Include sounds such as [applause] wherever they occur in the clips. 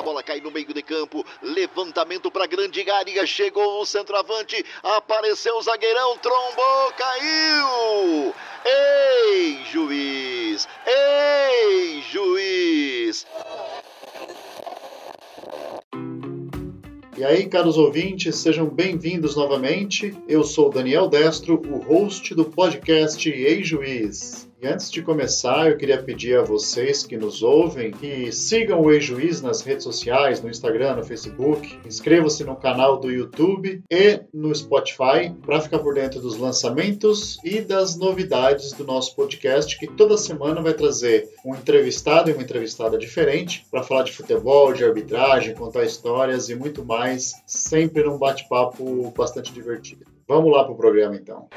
a bola cai no meio de campo. Levantamento para grande área. Chegou o centroavante. Apareceu o zagueirão. Trombou, caiu. Ei, juiz! Ei, juiz! E aí, caros ouvintes, sejam bem-vindos novamente. Eu sou Daniel Destro, o host do podcast Ei Juiz. E antes de começar, eu queria pedir a vocês que nos ouvem que sigam o Ex-Juiz nas redes sociais, no Instagram, no Facebook, inscrevam-se no canal do YouTube e no Spotify para ficar por dentro dos lançamentos e das novidades do nosso podcast, que toda semana vai trazer um entrevistado e uma entrevistada diferente para falar de futebol, de arbitragem, contar histórias e muito mais, sempre num bate-papo bastante divertido. Vamos lá para o programa então.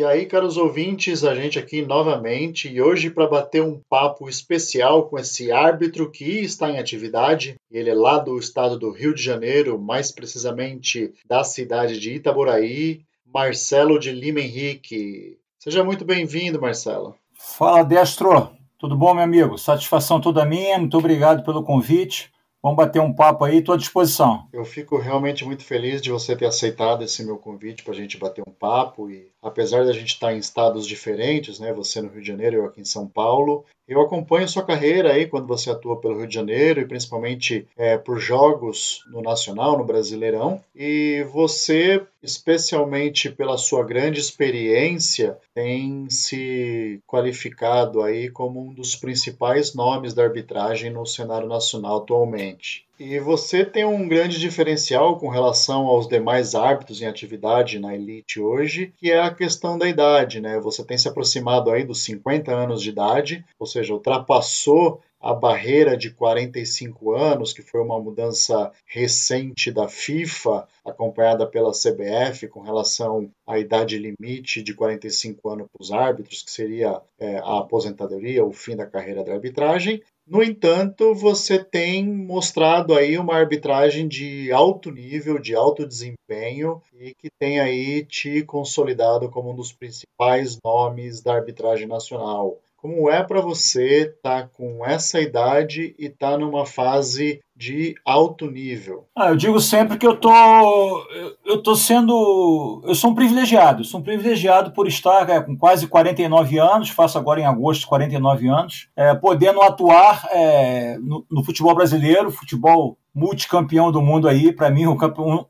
E aí, caros ouvintes, a gente aqui novamente e hoje para bater um papo especial com esse árbitro que está em atividade. Ele é lá do estado do Rio de Janeiro, mais precisamente da cidade de Itaboraí, Marcelo de Lima Henrique. Seja muito bem-vindo, Marcelo. Fala, Destro. Tudo bom, meu amigo? Satisfação toda minha. Muito obrigado pelo convite. Vamos bater um papo aí, estou à disposição. Eu fico realmente muito feliz de você ter aceitado esse meu convite para a gente bater um papo. E apesar da gente estar em estados diferentes, né, você no Rio de Janeiro, eu aqui em São Paulo, eu acompanho sua carreira aí quando você atua pelo Rio de Janeiro e principalmente é, por jogos no Nacional, no Brasileirão. E você, especialmente pela sua grande experiência, tem se qualificado aí como um dos principais nomes da arbitragem no cenário nacional atualmente. E você tem um grande diferencial com relação aos demais árbitros em atividade na elite hoje, que é a questão da idade, né? Você tem se aproximado aí dos 50 anos de idade, ou seja, ultrapassou a barreira de 45 anos, que foi uma mudança recente da FIFA, acompanhada pela CBF com relação à idade limite de 45 anos para os árbitros, que seria é, a aposentadoria, o fim da carreira da arbitragem. No entanto, você tem mostrado aí uma arbitragem de alto nível, de alto desempenho e que tem aí te consolidado como um dos principais nomes da arbitragem nacional. Como é para você estar tá com essa idade e estar tá numa fase de alto nível? Ah, eu digo sempre que eu tô, eu tô sendo, eu sou um privilegiado, sou um privilegiado por estar é, com quase 49 anos, faço agora em agosto 49 anos, é, podendo atuar é, no, no futebol brasileiro, futebol multicampeão do mundo aí, para mim, um,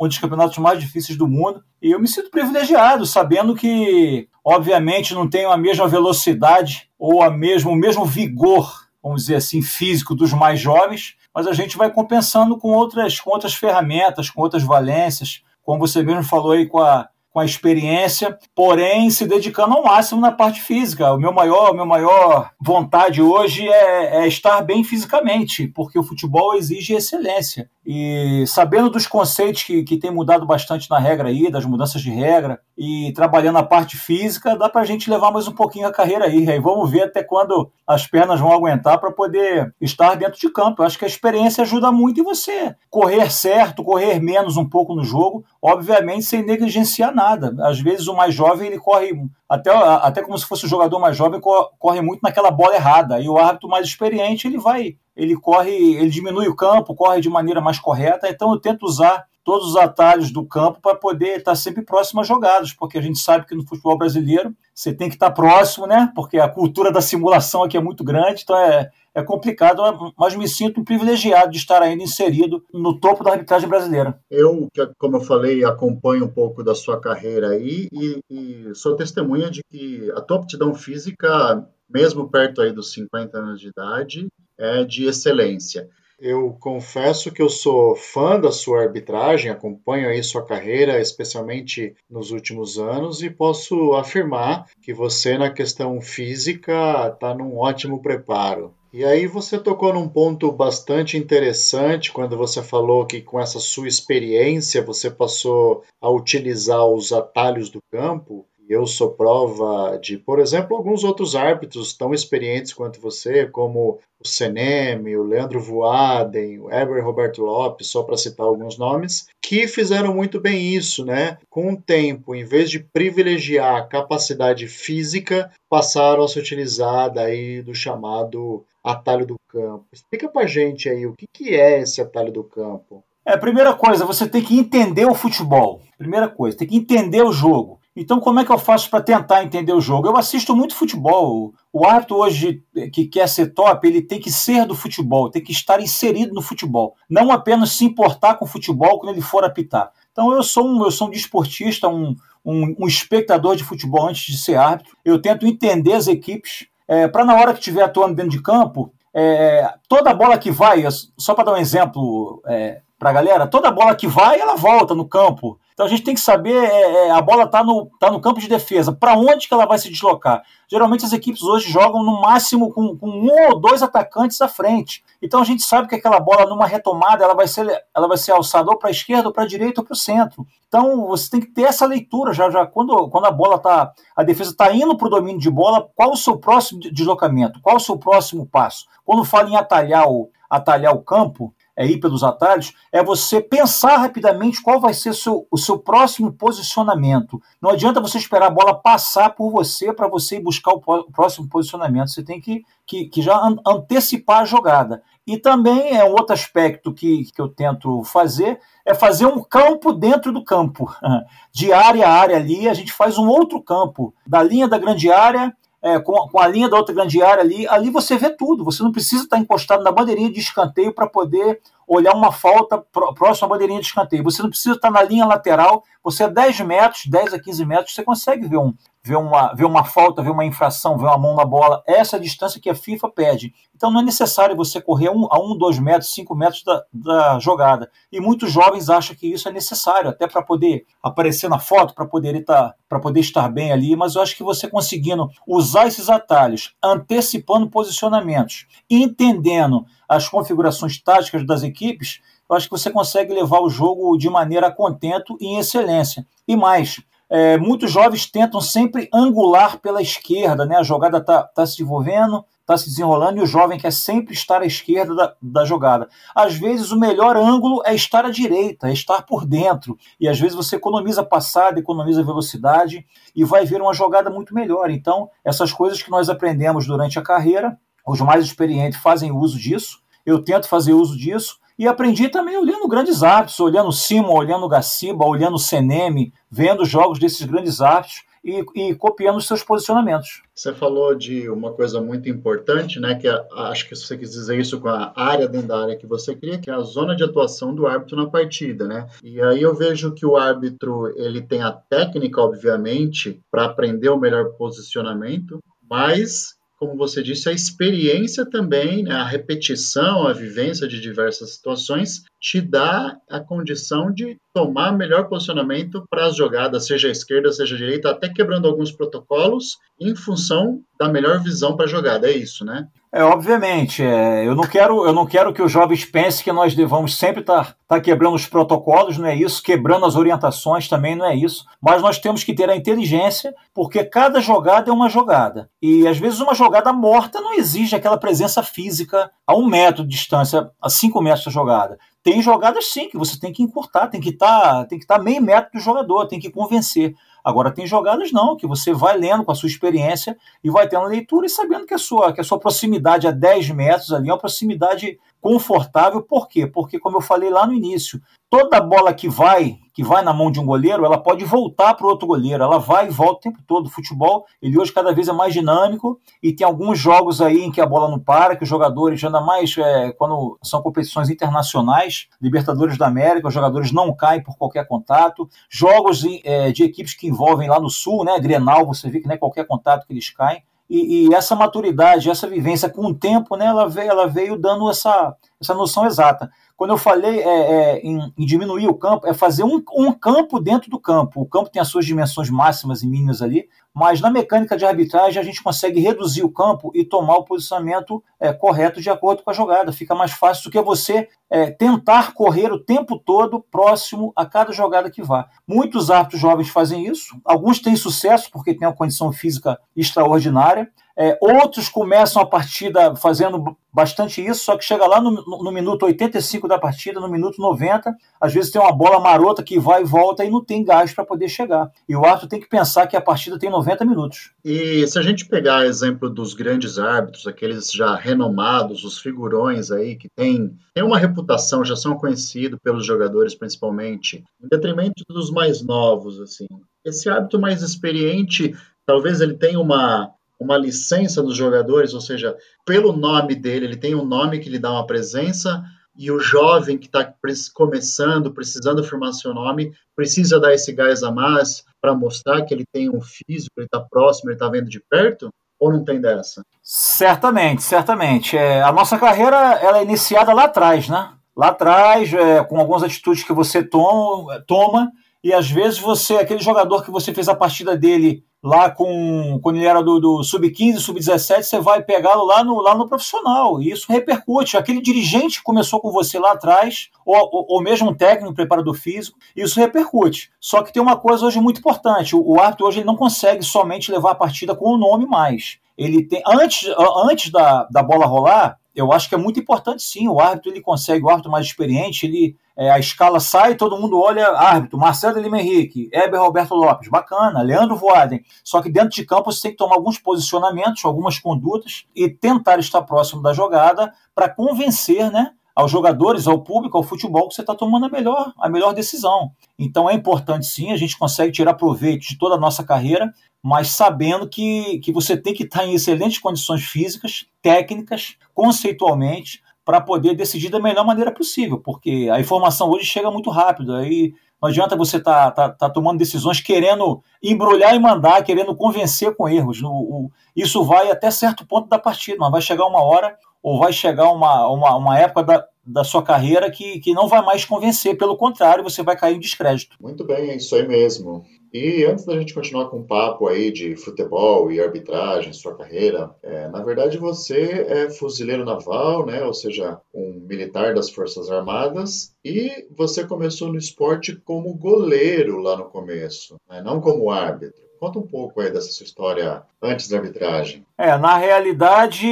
um, dos campeonatos mais difíceis do mundo. E eu me sinto privilegiado, sabendo que, obviamente, não tenho a mesma velocidade ou a mesmo, o mesmo vigor, vamos dizer assim, físico dos mais jovens, mas a gente vai compensando com outras, com outras ferramentas, com outras valências, como você mesmo falou aí com a, com a experiência, porém se dedicando ao máximo na parte física. O meu maior, meu maior vontade hoje é, é estar bem fisicamente, porque o futebol exige excelência. E sabendo dos conceitos que, que tem mudado bastante na regra aí, das mudanças de regra, e trabalhando a parte física, dá para a gente levar mais um pouquinho a carreira aí. Aí vamos ver até quando as pernas vão aguentar para poder estar dentro de campo. Eu acho que a experiência ajuda muito em você correr certo, correr menos um pouco no jogo, obviamente sem negligenciar nada. Às vezes o mais jovem ele corre até, até como se fosse o jogador mais jovem, corre muito naquela bola errada. E o árbitro mais experiente ele vai ele corre, ele diminui o campo, corre de maneira mais correta. Então eu tento usar todos os atalhos do campo para poder estar sempre próximo a jogadas, porque a gente sabe que no futebol brasileiro você tem que estar próximo, né? Porque a cultura da simulação aqui é muito grande, então é, é complicado, mas me sinto privilegiado de estar ainda inserido no topo da arbitragem brasileira. Eu, como eu falei, acompanho um pouco da sua carreira aí e, e sou testemunha de que a tua aptidão física, mesmo perto aí dos 50 anos de idade, é de excelência. Eu confesso que eu sou fã da sua arbitragem, acompanho aí sua carreira, especialmente nos últimos anos, e posso afirmar que você, na questão física, está num ótimo preparo. E aí você tocou num ponto bastante interessante quando você falou que com essa sua experiência você passou a utilizar os atalhos do campo Eu sou prova de, por exemplo, alguns outros árbitros tão experientes quanto você, como o Seneme, o Leandro Voaden, o Eber Roberto Lopes, só para citar alguns nomes, que fizeram muito bem isso, né? Com o tempo, em vez de privilegiar a capacidade física, passaram a se utilizar daí do chamado atalho do campo. Explica para gente aí o que, que é esse atalho do campo. É, primeira coisa, você tem que entender o futebol. Primeira coisa, tem que entender o jogo. Então, como é que eu faço para tentar entender o jogo? Eu assisto muito futebol. O árbitro hoje que quer ser top, ele tem que ser do futebol, tem que estar inserido no futebol, não apenas se importar com o futebol quando ele for apitar. Então, eu sou um, eu sou um desportista, um, um, um espectador de futebol antes de ser árbitro. Eu tento entender as equipes é, para na hora que estiver atuando dentro de campo, é, toda bola que vai, só para dar um exemplo é, para a galera, toda bola que vai, ela volta no campo. Então a gente tem que saber, é, é, a bola está no, tá no campo de defesa, para onde que ela vai se deslocar? Geralmente as equipes hoje jogam no máximo com, com, um ou dois atacantes à frente. Então a gente sabe que aquela bola numa retomada ela vai ser, ela vai ser alçada ou para a esquerda, ou para a direita, ou para o centro. Então você tem que ter essa leitura já, já quando, quando a bola tá, a defesa está indo para o domínio de bola, qual o seu próximo deslocamento? Qual o seu próximo passo? Quando fala em atalhar o, atalhar o campo, é ir pelos atalhos, é você pensar rapidamente qual vai ser seu, o seu próximo posicionamento. Não adianta você esperar a bola passar por você para você ir buscar o, próximo posicionamento. Você tem que, que, que já an antecipar a jogada. E também é um outro aspecto que, que eu tento fazer, é fazer um campo dentro do campo. [laughs] De área a área ali, a gente faz um outro campo. Da linha da grande área é, com, com, a linha da outra grande área ali, ali você vê tudo. Você não precisa estar encostado na bandeirinha de escanteio para poder olhar uma falta próxima à bandeirinha de escanteio. Você não precisa estar na linha lateral. Você a 10 metros, 10 a 15 metros, você consegue ver, um, ver, uma, ver uma falta, ver uma infração, ver uma mão na bola. Essa é a distância que a FIFA pede. Então não é necessário você correr a 1, a 1 2 metros, 5 metros da, da jogada. E muitos jovens acham que isso é necessário, até para poder aparecer na foto, para poder, estar, poder estar bem ali. Mas eu acho que você conseguindo usar esses atalhos, antecipando posicionamentos, entendendo as configurações táticas das equipes, eu acho que você consegue levar o jogo de maneira contento e em excelência. E mais, é, muitos jovens tentam sempre angular pela esquerda, né? A jogada está tá se desenvolvendo, está se desenrolando e o jovem quer sempre estar à esquerda da, da, jogada. Às vezes o melhor ângulo é estar à direita, é estar por dentro. E às vezes você economiza passada, economiza velocidade e vai ver uma jogada muito melhor. Então, essas coisas que nós aprendemos durante a carreira, os mais experientes fazem uso disso, eu tento fazer uso disso, e aprendi também olhando grandes árbitros, olhando Simon, olhando Gaciba, olhando Seneme, vendo jogos desses grandes árbitros e, e, copiando os seus posicionamentos. Você falou de uma coisa muito importante, né? Que a, acho que você quis dizer isso com a área dentro da área que você cria, que é a zona de atuação do árbitro na partida, né? E aí eu vejo que o árbitro ele tem a técnica, obviamente, para aprender o melhor posicionamento, mas como você disse, a experiência também, né, a repetição, a vivência de diversas situações te dá a condição de tomar melhor posicionamento para as jogadas, seja à esquerda, seja à direita, até quebrando alguns protocolos em função da melhor visão para a jogada. É isso, né? É, obviamente. É, eu, não quero, eu não quero que os jovens pensem que nós devamos sempre estar tá, tá quebrando os protocolos, não é isso, quebrando as orientações também não é isso. Mas nós temos que ter a inteligência, porque cada jogada é uma jogada. E às vezes uma jogada morta não exige aquela presença física a um metro de distância, a cinco metros da jogada. Tem jogadas sim que você tem que encurtar, tem que tá, estar tá meio metro do jogador, tem que convencer. Agora tem jogadas não, que você vai lendo com a sua experiência e vai tendo leitura e sabendo que a sua, que a sua proximidade a 10 metros ali é uma proximidade confortável. Por quê? Porque, como eu falei lá no início, toda bola que vai, que vai na mão de um goleiro, ela pode voltar para o outro goleiro, ela vai e volta o tempo todo. O futebol, ele hoje cada vez é mais dinâmico e tem alguns jogos aí em que a bola não para, que os jogadores, ainda mais é, quando são competições internacionais, Libertadores da América, os jogadores não caem por qualquer contato. Jogos é, de equipes que envolvem lá no sul, né, Grenal, você vê que não é qualquer contato que eles caem. E, e, essa maturidade, essa vivência com o tempo, né, ela veio, ela veio dando essa, essa noção exata. Quando eu falei é, é, em, em, diminuir o campo, é fazer um, um, campo dentro do campo. O campo tem as suas dimensões máximas e mínimas ali, mas na mecânica de arbitragem a gente consegue reduzir o campo e tomar o posicionamento é, correto de acordo com a jogada. Fica mais fácil do que você é, tentar correr o tempo todo próximo a cada jogada que vá. Muitos árbitros jovens fazem isso, alguns têm sucesso porque têm uma condição física extraordinária. É, outros começam a partida fazendo bastante isso, só que chega lá no, no, no, minuto 85 da partida, no minuto 90, às vezes tem uma bola marota que vai e volta e não tem gás para poder chegar. E o árbitro tem que pensar que a partida tem 90 minutos. E se a gente pegar exemplo dos grandes árbitros, aqueles já renomados, os figurões aí que têm, têm uma reputação, já são conhecidos pelos jogadores principalmente, em detrimento dos mais novos, assim. Esse árbitro mais experiente, talvez ele tenha uma uma licença dos jogadores, ou seja, pelo nome dele, ele tem um nome que lhe dá uma presença, e o jovem que está começando, precisando firmar seu nome, precisa dar esse gás a mais para mostrar que ele tem um físico, ele está próximo, ele está vendo de perto? Ou não tem dessa? Certamente, certamente. É, a nossa carreira ela é iniciada lá atrás, né? Lá atrás, é, com algumas atitudes que você toma, toma, e às vezes você, aquele jogador que você fez a partida dele lá com quando ele era do, do sub-15, sub-17, você vai pegá-lo lá no, lá no profissional. E isso repercute. Aquele dirigente que começou com você lá atrás, ou, ou, ou mesmo um técnico, preparador físico, isso repercute. Só que tem uma coisa hoje muito importante: o, o árbitro hoje ele não consegue somente levar a partida com o nome mais. Ele tem antes, antes da, da bola rolar, eu acho que é muito importante sim. O árbitro ele consegue, o árbitro mais experiente, ele é, a escala sai, todo mundo olha, árbitro, Marcelo Lima Henrique, Heber Roberto Lopes, bacana, Leandro Voaden. Só que dentro de campo você tem que tomar alguns posicionamentos, algumas condutas e tentar estar próximo da jogada para convencer, né? Aos jogadores, ao público, ao futebol, que você está tomando a melhor, a melhor decisão. Então é importante sim, a gente consegue tirar proveito de toda a nossa carreira, mas sabendo que, que você tem que estar em excelentes condições físicas, técnicas, conceitualmente, para poder decidir da melhor maneira possível, porque a informação hoje chega muito rápido, aí não adianta você estar tá, tá, tá tomando decisões querendo embrulhar e mandar, querendo convencer com erros. O, o, isso vai até certo ponto da partida, mas vai chegar uma hora ou vai chegar uma, uma, uma época da, da sua carreira que, que não vai mais convencer, pelo contrário, você vai cair em descrédito. Muito bem, é isso aí mesmo. E antes da gente continuar com o papo aí de futebol e arbitragem, sua carreira, é, na verdade você é fuzileiro naval, né? Ou seja, um militar das Forças Armadas, e você começou no esporte como goleiro lá no começo, né? não como árbitro. Conta um pouco aí dessa sua história antes da arbitragem. É, na realidade,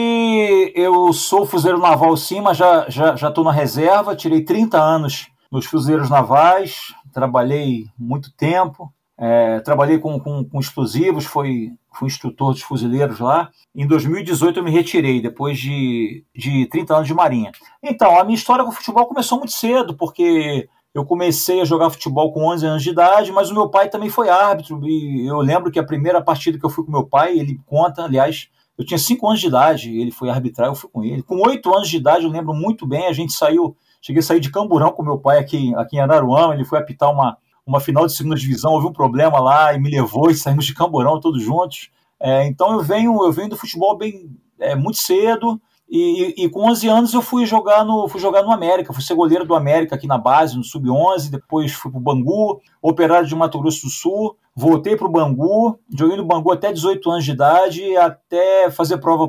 eu sou fuzileiro naval sim, mas já estou já, já na reserva, tirei 30 anos nos fuzileiros navais, trabalhei muito tempo, é, trabalhei com, com, com, explosivos, fui, fui instrutor dos fuzileiros lá. Em 2018 eu me retirei, depois de, de 30 anos de marinha. Então, a minha história com o futebol começou muito cedo, porque eu comecei a jogar futebol com 11 anos de idade, mas o meu pai também foi árbitro. E eu lembro que a primeira partida que eu fui com meu pai, ele conta, aliás, eu tinha 5 anos de idade, ele foi arbitrar, eu fui com ele. Com 8 anos de idade, eu lembro muito bem, a gente saiu, cheguei a sair de Camburão com meu pai aqui, aqui em Araruama, ele foi apitar uma, uma final de segunda divisão, houve um problema lá e me levou e saímos de Camburão todos juntos. É, então eu venho, eu venho do futebol bem é, muito cedo e, e, com 11 anos eu fui jogar no fui jogar no América, fui ser goleiro do América aqui na base, no sub-11, depois fui para o Bangu, operário de Mato Grosso do Sul, voltei para o Bangu, joguei no Bangu até 18 anos de idade, até fazer prova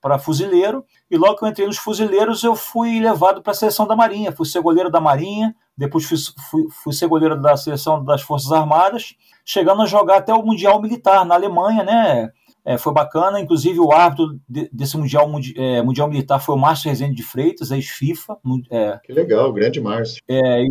para fuzileiro, e logo que eu entrei nos fuzileiros eu fui levado para a seleção da Marinha, fui ser goleiro da Marinha, depois fui, fui, fui ser goleiro da seleção das Forças Armadas, chegando a jogar até o Mundial Militar na Alemanha, né? É, foi bacana, inclusive o árbitro de, desse mundial, é, mundial Militar foi o Márcio Rezende de Freitas, ex-FIFA. É, que legal, grande Márcio. É,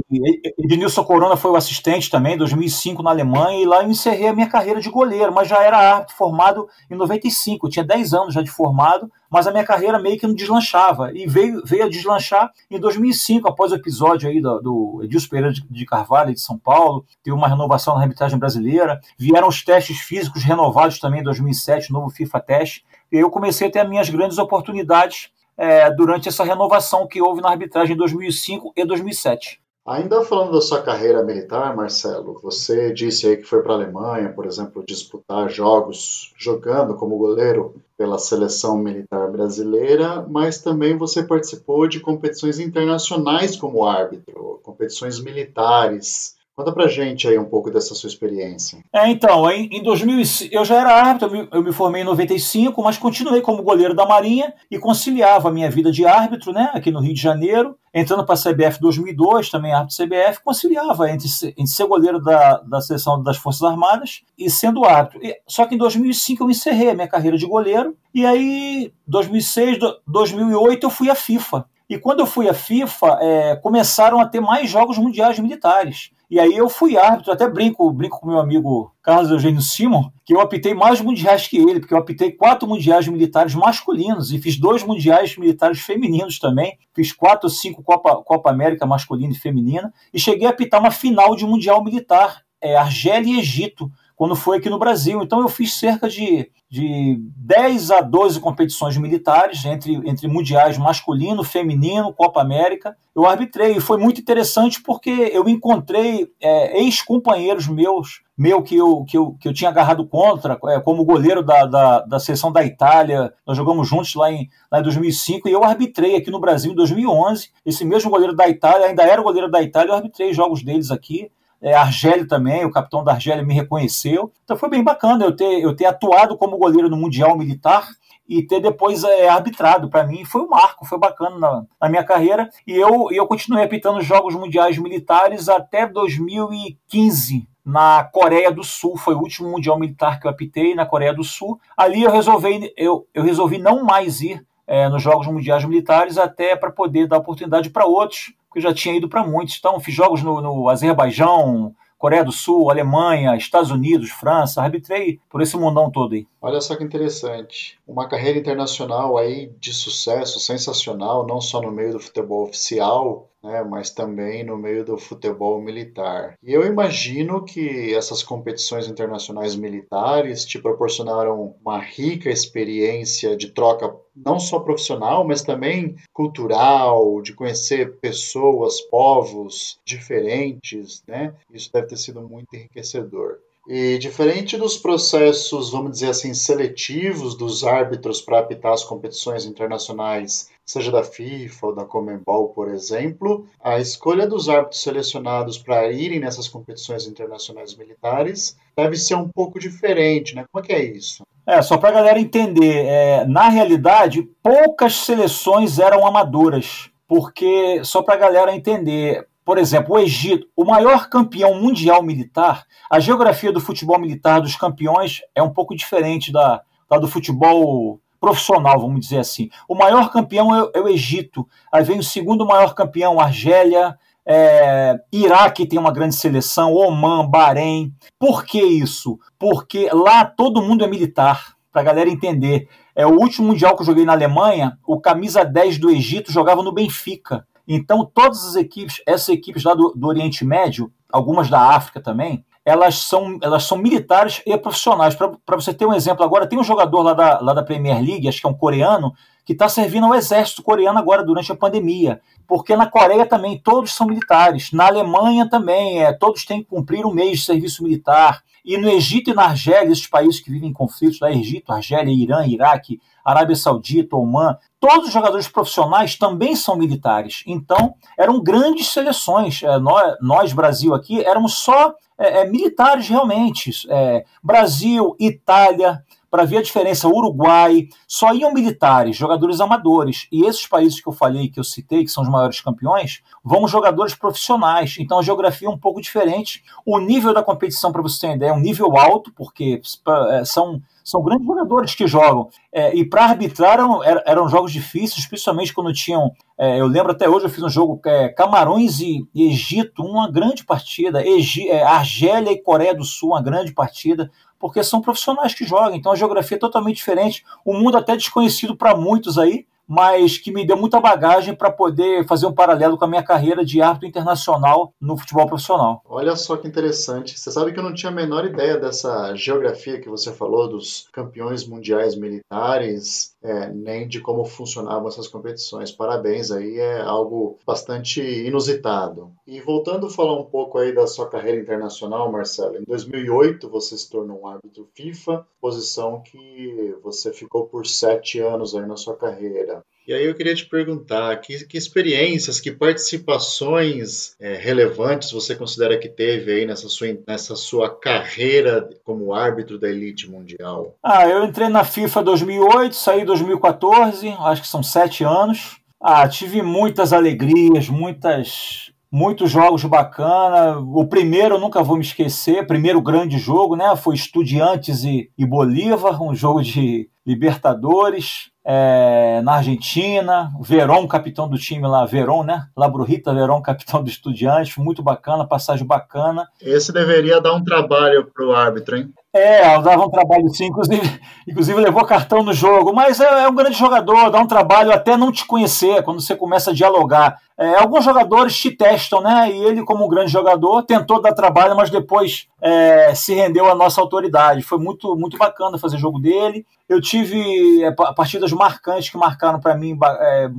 Ednilson Corona foi o assistente também, em 2005 na Alemanha, e lá eu encerrei a minha carreira de goleiro, mas já era árbitro formado em 95, eu tinha 10 anos já de formado, mas a minha carreira meio que não deslanchava. E veio, veio a deslanchar em 2005, após o episódio aí do, do Edilson Pereira de, de Carvalho, de São Paulo, teve uma renovação na arbitragem brasileira, vieram os testes físicos renovados também em 2007, novo FIFA Teste, e eu comecei a ter as minhas grandes oportunidades é, durante essa renovação que houve na arbitragem em 2005 e 2007. Ainda falando da sua carreira militar, Marcelo, você disse aí que foi para a Alemanha, por exemplo, disputar jogos jogando como goleiro pela seleção militar brasileira, mas também você participou de competições internacionais como árbitro, competições militares. Conta pra gente aí um pouco dessa sua experiência. É, então, em, em 2005, eu já era árbitro, eu me, formei em 95, mas continuei como goleiro da Marinha e conciliava a minha vida de árbitro, né, aqui no Rio de Janeiro, entrando para a CBF 2002, também árbitro CBF, conciliava entre, entre ser goleiro da, da seleção das Forças Armadas e sendo árbitro. E, só que em 2005 eu encerrei a minha carreira de goleiro, e aí, 2006, 2008, eu fui à FIFA. E quando eu fui à FIFA, é, começaram a ter mais jogos mundiais militares. E aí eu fui árbitro, até brinco, brinco com meu amigo Carlos Eugênio Simon, que eu apitei mais mundiais que ele, porque eu apitei quatro mundiais militares masculinos e fiz dois mundiais militares femininos também. Fiz quatro ou cinco Copa, Copa América masculina e feminina. E cheguei a apitar uma final de mundial militar, é, Argélia e Egito, quando foi aqui no Brasil. Então eu fiz cerca de, de 10 a 12 competições militares, entre, entre mundiais masculino, feminino, Copa América. Eu arbitrei e foi muito interessante porque eu encontrei é, ex-companheiros meus, meu que eu, que, eu, que eu tinha agarrado contra, é, como goleiro da, da, da seleção da Itália. Nós jogamos juntos lá em, lá em 2005 e eu arbitrei aqui no Brasil em 2011. Esse mesmo goleiro da Itália, ainda era goleiro da Itália, eu arbitrei jogos deles aqui é, Argélio também, o capitão da Argélia me reconheceu. Então foi bem bacana eu ter, eu ter atuado como goleiro no Mundial Militar e ter depois é, arbitrado. Para mim foi um marco, foi bacana na, na, minha carreira. E eu, eu continuei apitando Jogos Mundiais Militares até 2015, na Coreia do Sul. Foi o último Mundial Militar que eu apitei na Coreia do Sul. Ali eu resolvi, eu, eu resolvi não mais ir é, nos Jogos Mundiais Militares até para poder dar oportunidade para outros eu já tinha ido para muitos. Então, fiz jogos no, no Azerbaijão, Coreia do Sul, Alemanha, Estados Unidos, França, arbitrei por esse mundão todo aí. Olha só que interessante. Uma carreira internacional aí de sucesso, sensacional, não só no meio do futebol oficial, né, mas também no meio do futebol militar. E eu imagino que essas competições internacionais militares te proporcionaram uma rica experiência de troca, não só profissional, mas também cultural, de conhecer pessoas, povos diferentes, né? Isso deve ter sido muito enriquecedor. E diferente dos processos, vamos dizer assim, seletivos dos árbitros para apitar as competições internacionais, seja da FIFA ou da Comembol, por exemplo, a escolha dos árbitros selecionados para irem nessas competições internacionais militares deve ser um pouco diferente, né? Como é que é isso? É, só para a galera entender, é, na realidade, poucas seleções eram amadoras, porque, só para a galera entender, por exemplo, o Egito, o maior campeão mundial militar, a geografia do futebol militar dos campeões é um pouco diferente da, da do futebol profissional, vamos dizer assim. O maior campeão é, é o Egito, aí vem o segundo maior campeão, Argélia, é, Iraque tem uma grande seleção, Oman, Bahrein. Por que isso? Porque lá todo mundo é militar, para a galera entender. É o último mundial que eu joguei na Alemanha, o camisa 10 do Egito jogava no Benfica. Então, todas as equipes, essas equipes lá do, do Oriente Médio, algumas da África também, elas são, elas são militares e profissionais. Para você ter um exemplo agora, tem um jogador lá da, lá da Premier League, acho que é um coreano, que está servindo ao exército coreano agora durante a pandemia. Porque na Coreia também todos são militares. Na Alemanha também, é, todos têm que cumprir um mês de serviço militar. E no Egito e na Argélia, esses países que vivem em conflitos, lá Egito, Argélia, Irã, Iraque, Arábia Saudita, Oman, todos os jogadores profissionais também são militares. Então, eram grandes seleções. É, nós, nós, Brasil, aqui, éramos só é, é, militares realmente. É, Brasil, Itália, para ver a diferença, Uruguai, só iam militares, jogadores amadores. E esses países que eu falei, que eu citei, que são os maiores campeões, vão jogadores profissionais. Então a geografia é um pouco diferente. O nível da competição, para você ter uma ideia, é um nível alto, porque é, são são grandes jogadores que jogam. É, e para arbitrar eram, eram, jogos difíceis, especialmente quando tinham. É, eu lembro até hoje, eu fiz um jogo é, Camarões e, e, Egito, uma grande partida. Egi, é, Argélia e Coreia do Sul, uma grande partida porque são profissionais que jogam, então a geografia é totalmente diferente. O mundo até desconhecido para muitos aí, mas que me deu muita bagagem para poder fazer um paralelo com a minha carreira de árbitro internacional no futebol profissional. Olha só que interessante. Você sabe que eu não tinha a menor ideia dessa geografia que você falou dos campeões mundiais militares, é, nem de como funcionavam essas competições. Parabéns aí, é algo bastante inusitado. E voltando a falar um pouco aí da sua carreira internacional, Marcelo, em 2008 você se tornou um árbitro FIFA, posição que você ficou por sete anos aí na sua carreira. E aí eu queria te perguntar, que, que experiências, que participações é, relevantes você considera que teve aí nessa sua, nessa sua carreira como árbitro da elite mundial? Ah, eu entrei na FIFA 2008, saí em 2014, acho que são sete anos. Ah, tive muitas alegrias, muitas muitos jogos bacana. O primeiro eu nunca vou me esquecer, primeiro grande jogo, né? Foi Estudiantes e, e Bolívar, um jogo de Libertadores é, na Argentina, Verón, capitão do time lá, Verón, né? Labrurita Verón, [laughs] capitão do Estudiantes, muito bacana, passagem bacana. Esse deveria dar um trabalho para o árbitro, hein? É, dava um trabalho sim, inclusive, inclusive levou cartão no jogo, mas é, é, um grande jogador, dá um trabalho até não te conhecer, quando você começa a dialogar. É, alguns jogadores te testam, né? E ele, como um grande jogador, tentou dar trabalho, mas depois é, se rendeu à nossa autoridade. Foi muito, muito bacana fazer jogo dele. Eu tive é, partidas marcantes que marcaram para mim é,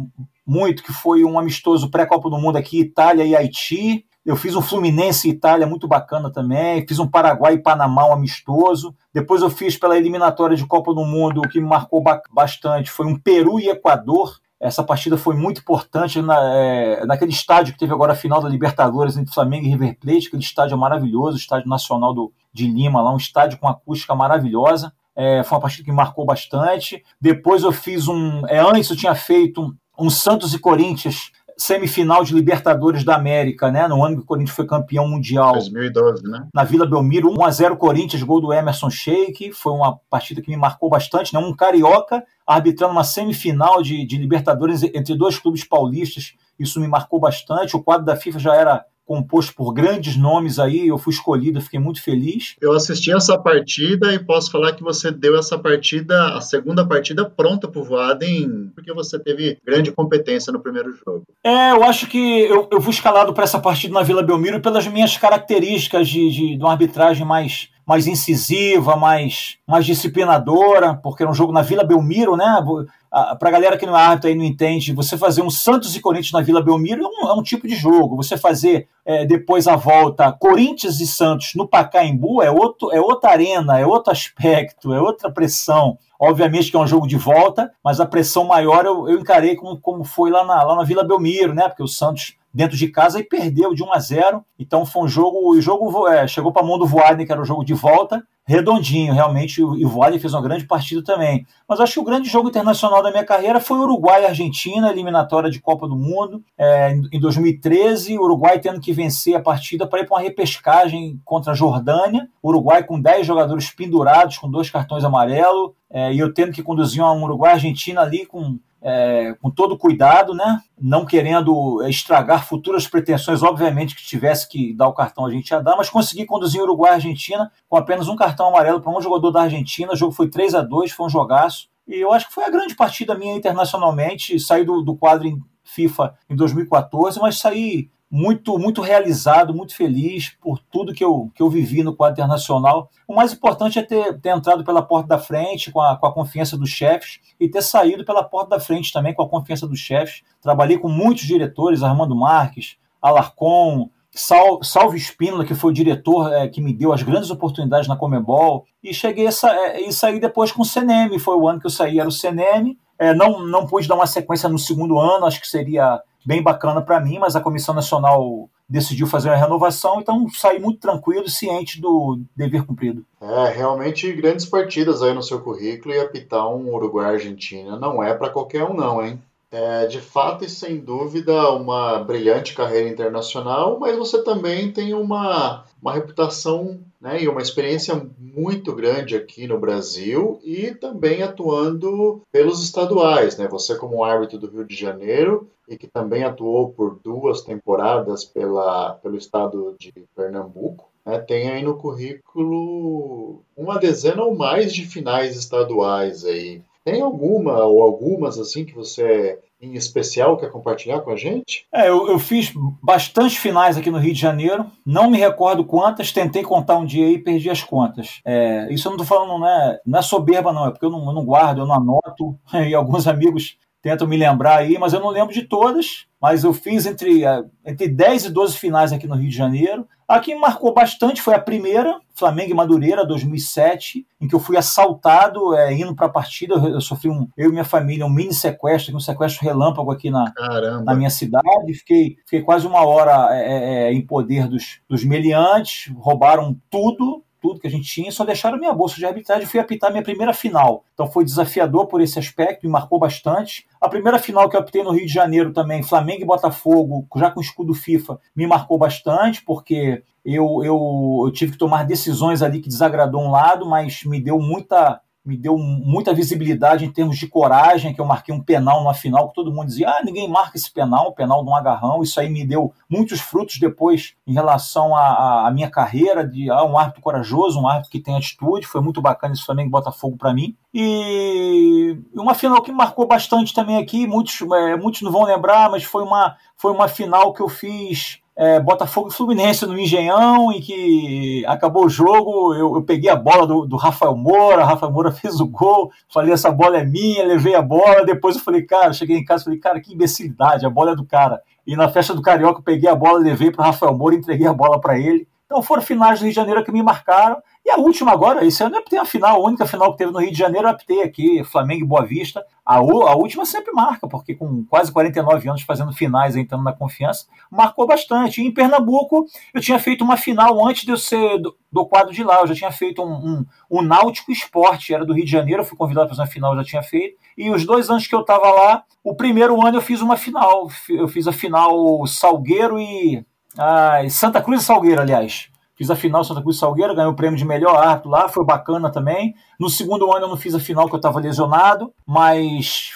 muito, que foi um amistoso pré-Copa do Mundo aqui, Itália e Haiti. Eu fiz um Fluminense e Itália muito bacana também. Fiz um Paraguai e Panamá um amistoso. Depois eu fiz pela eliminatória de Copa do Mundo, o que me marcou bastante foi um Peru e Equador. Essa partida foi muito importante na, é, naquele estádio que teve agora a final da Libertadores entre Flamengo e River Plate. Aquele estádio é maravilhoso, Estádio Nacional do, de Lima, lá um estádio com acústica maravilhosa. É, foi uma partida que me marcou bastante. Depois eu fiz um. É, antes eu tinha feito um, um Santos e Corinthians semifinal de Libertadores da América, né? No ano que o Corinthians foi campeão mundial. 2012, né? Na Vila Belmiro, 1 a 0 Corinthians, gol do Emerson Sheik, foi uma partida que me marcou bastante, né? Um carioca arbitrando uma semifinal de, de Libertadores entre dois clubes paulistas, isso me marcou bastante. O quadro da FIFA já era composto por grandes nomes aí, eu fui escolhido, fiquei muito feliz. Eu assisti essa partida e posso falar que você deu essa partida, a segunda partida pronta para o Voaden, porque você teve grande competência no primeiro jogo. É, eu acho que eu, eu fui escalado para essa partida na Vila Belmiro pelas minhas características de, de, de uma arbitragem mais mais incisiva, mais, mais disciplinadora, porque era um jogo na Vila Belmiro, né? Para a galera que não é árbitro aí não entende, você fazer um Santos e Corinthians na Vila Belmiro é um, é um tipo de jogo. Você fazer é, depois a volta Corinthians e Santos no Pacaembu é, outro, é outra arena, é outro aspecto, é outra pressão. Obviamente que é um jogo de volta, mas a pressão maior eu, eu encarei como, como foi lá na, lá na Vila Belmiro, né? Porque o Santos dentro de casa e perdeu de 1 a 0. Então foi um jogo, o jogo é, chegou para a mão do Voaden, que era o jogo de volta, redondinho, realmente, e o Voaden fez uma grande partida também. Mas acho que o grande jogo internacional da minha carreira foi Uruguai e Argentina, eliminatória de Copa do Mundo, é, em 2013, o Uruguai tendo que vencer a partida para ir para uma repescagem contra a Jordânia, Uruguai com 10 jogadores pendurados, com dois cartões amarelos, é, e eu tendo que conduzir um Uruguai-Argentina ali com é, com todo cuidado, né? não querendo estragar futuras pretensões, obviamente que tivesse que dar o cartão a gente ia dar, mas consegui conduzir o Uruguai e Argentina com apenas um cartão amarelo para um jogador da Argentina, o jogo foi 3 a 2 foi um jogaço, e eu acho que foi a grande partida minha internacionalmente, saí do, do quadro em FIFA em 2014, mas saí muito muito realizado, muito feliz por tudo que eu, que eu vivi no quadro internacional. O mais importante é ter, ter entrado pela porta da frente com a, com a confiança dos chefes e ter saído pela porta da frente também com a confiança dos chefes. Trabalhei com muitos diretores, Armando Marques, Alarcon, Sal, Salve Espínola, que foi o diretor é, que me deu as grandes oportunidades na Comebol, e cheguei a, é, e saí depois com o CNM, foi o ano que eu saí, era o CNM, é, não, não pude dar uma sequência no segundo ano, acho que seria bem bacana para mim, mas a Comissão Nacional decidiu fazer uma renovação, então saí muito tranquilo, ciente do dever cumprido. É, realmente grandes partidas aí no seu currículo e apitar um Uruguai-Argentina não é para qualquer um não, hein? É, de fato e sem dúvida uma brilhante carreira internacional, mas você também tem uma, uma reputação né, e uma experiência muito grande aqui no Brasil e também atuando pelos estaduais. Né? Você como árbitro do Rio de Janeiro e que também atuou por duas temporadas pela, pelo estado de Pernambuco, né, tem aí no currículo uma dezena ou mais de finais estaduais aí. Tem alguma ou algumas assim que você em especial quer compartilhar com a gente? É, eu, eu, fiz bastante finais aqui no Rio de Janeiro, não me recordo quantas, tentei contar um dia e perdi as contas. É, isso eu não estou falando, não é, não é soberba, não, é porque eu não, eu não guardo, eu não anoto, [laughs] e alguns amigos tentam me lembrar aí, mas eu não lembro de todas. Mas eu fiz entre, é, entre 10 e 12 finais aqui no Rio de Janeiro. A que marcou bastante foi a primeira, Flamengo e Madureira, 2007, em que eu fui assaltado é, indo para a partida. Eu, eu, sofri um, eu e minha família, um mini sequestro, um sequestro relâmpago aqui na, na minha cidade. Fiquei, fiquei quase uma hora é, é em poder dos, dos meliantes, roubaram tudo tudo que a gente tinha, só deixaram minha bolsa de arbitragem e fui apitar minha primeira final. Então foi desafiador por esse aspecto, me marcou bastante. A primeira final que eu apitei no Rio de Janeiro também, Flamengo e Botafogo, já com escudo FIFA, me marcou bastante, porque eu, eu, eu tive que tomar decisões ali que desagradou um lado, mas me deu muita me deu muita visibilidade em termos de coragem, que eu marquei um penal numa final que todo mundo dizia, ah, ninguém marca esse penal, penal de um agarrão, isso aí me deu muitos frutos depois em relação à, à minha carreira, de ah, um árbitro corajoso, um árbitro que tem atitude, foi muito bacana esse Flamengo Botafogo para mim. E uma final que marcou bastante também aqui, muitos, é, muitos não vão lembrar, mas foi uma, foi uma final que eu fiz é, Botafogo e Fluminense no Engenhão, em que acabou o jogo, eu, eu peguei a bola do, do, Rafael Moura, Rafael Moura [laughs] fez o gol, falei, essa bola é minha, levei a bola, depois eu falei, cara, cheguei em casa e falei, cara, que imbecilidade, a bola é do cara. E na festa do Carioca eu peguei a bola, levei para Rafael Moura, entreguei a bola para ele. Então foram finais do Rio de Janeiro que me marcaram. E a última agora, esse ano eu aptei a final, a única final que teve no Rio de Janeiro, eu aptei aqui, Flamengo e Boa Vista. A, a última sempre marca, porque com quase 49 anos fazendo finais, entrando na confiança, marcou bastante. E em Pernambuco, eu tinha feito uma final antes de eu ser do, do quadro de lá. Eu já tinha feito um, um, um Náutico Esporte, era do Rio de Janeiro, eu fui convidado para fazer uma final, já tinha feito. E os dois anos que eu estava lá, o primeiro ano eu fiz uma final. Eu fiz a final Salgueiro e ah, Santa Cruz e Salgueiro, aliás. Fiz a final Santa Cruz Salgueiro, ganhei o prêmio de melhor árbitro lá, foi bacana também. No segundo ano eu não fiz a final que eu estava lesionado, mas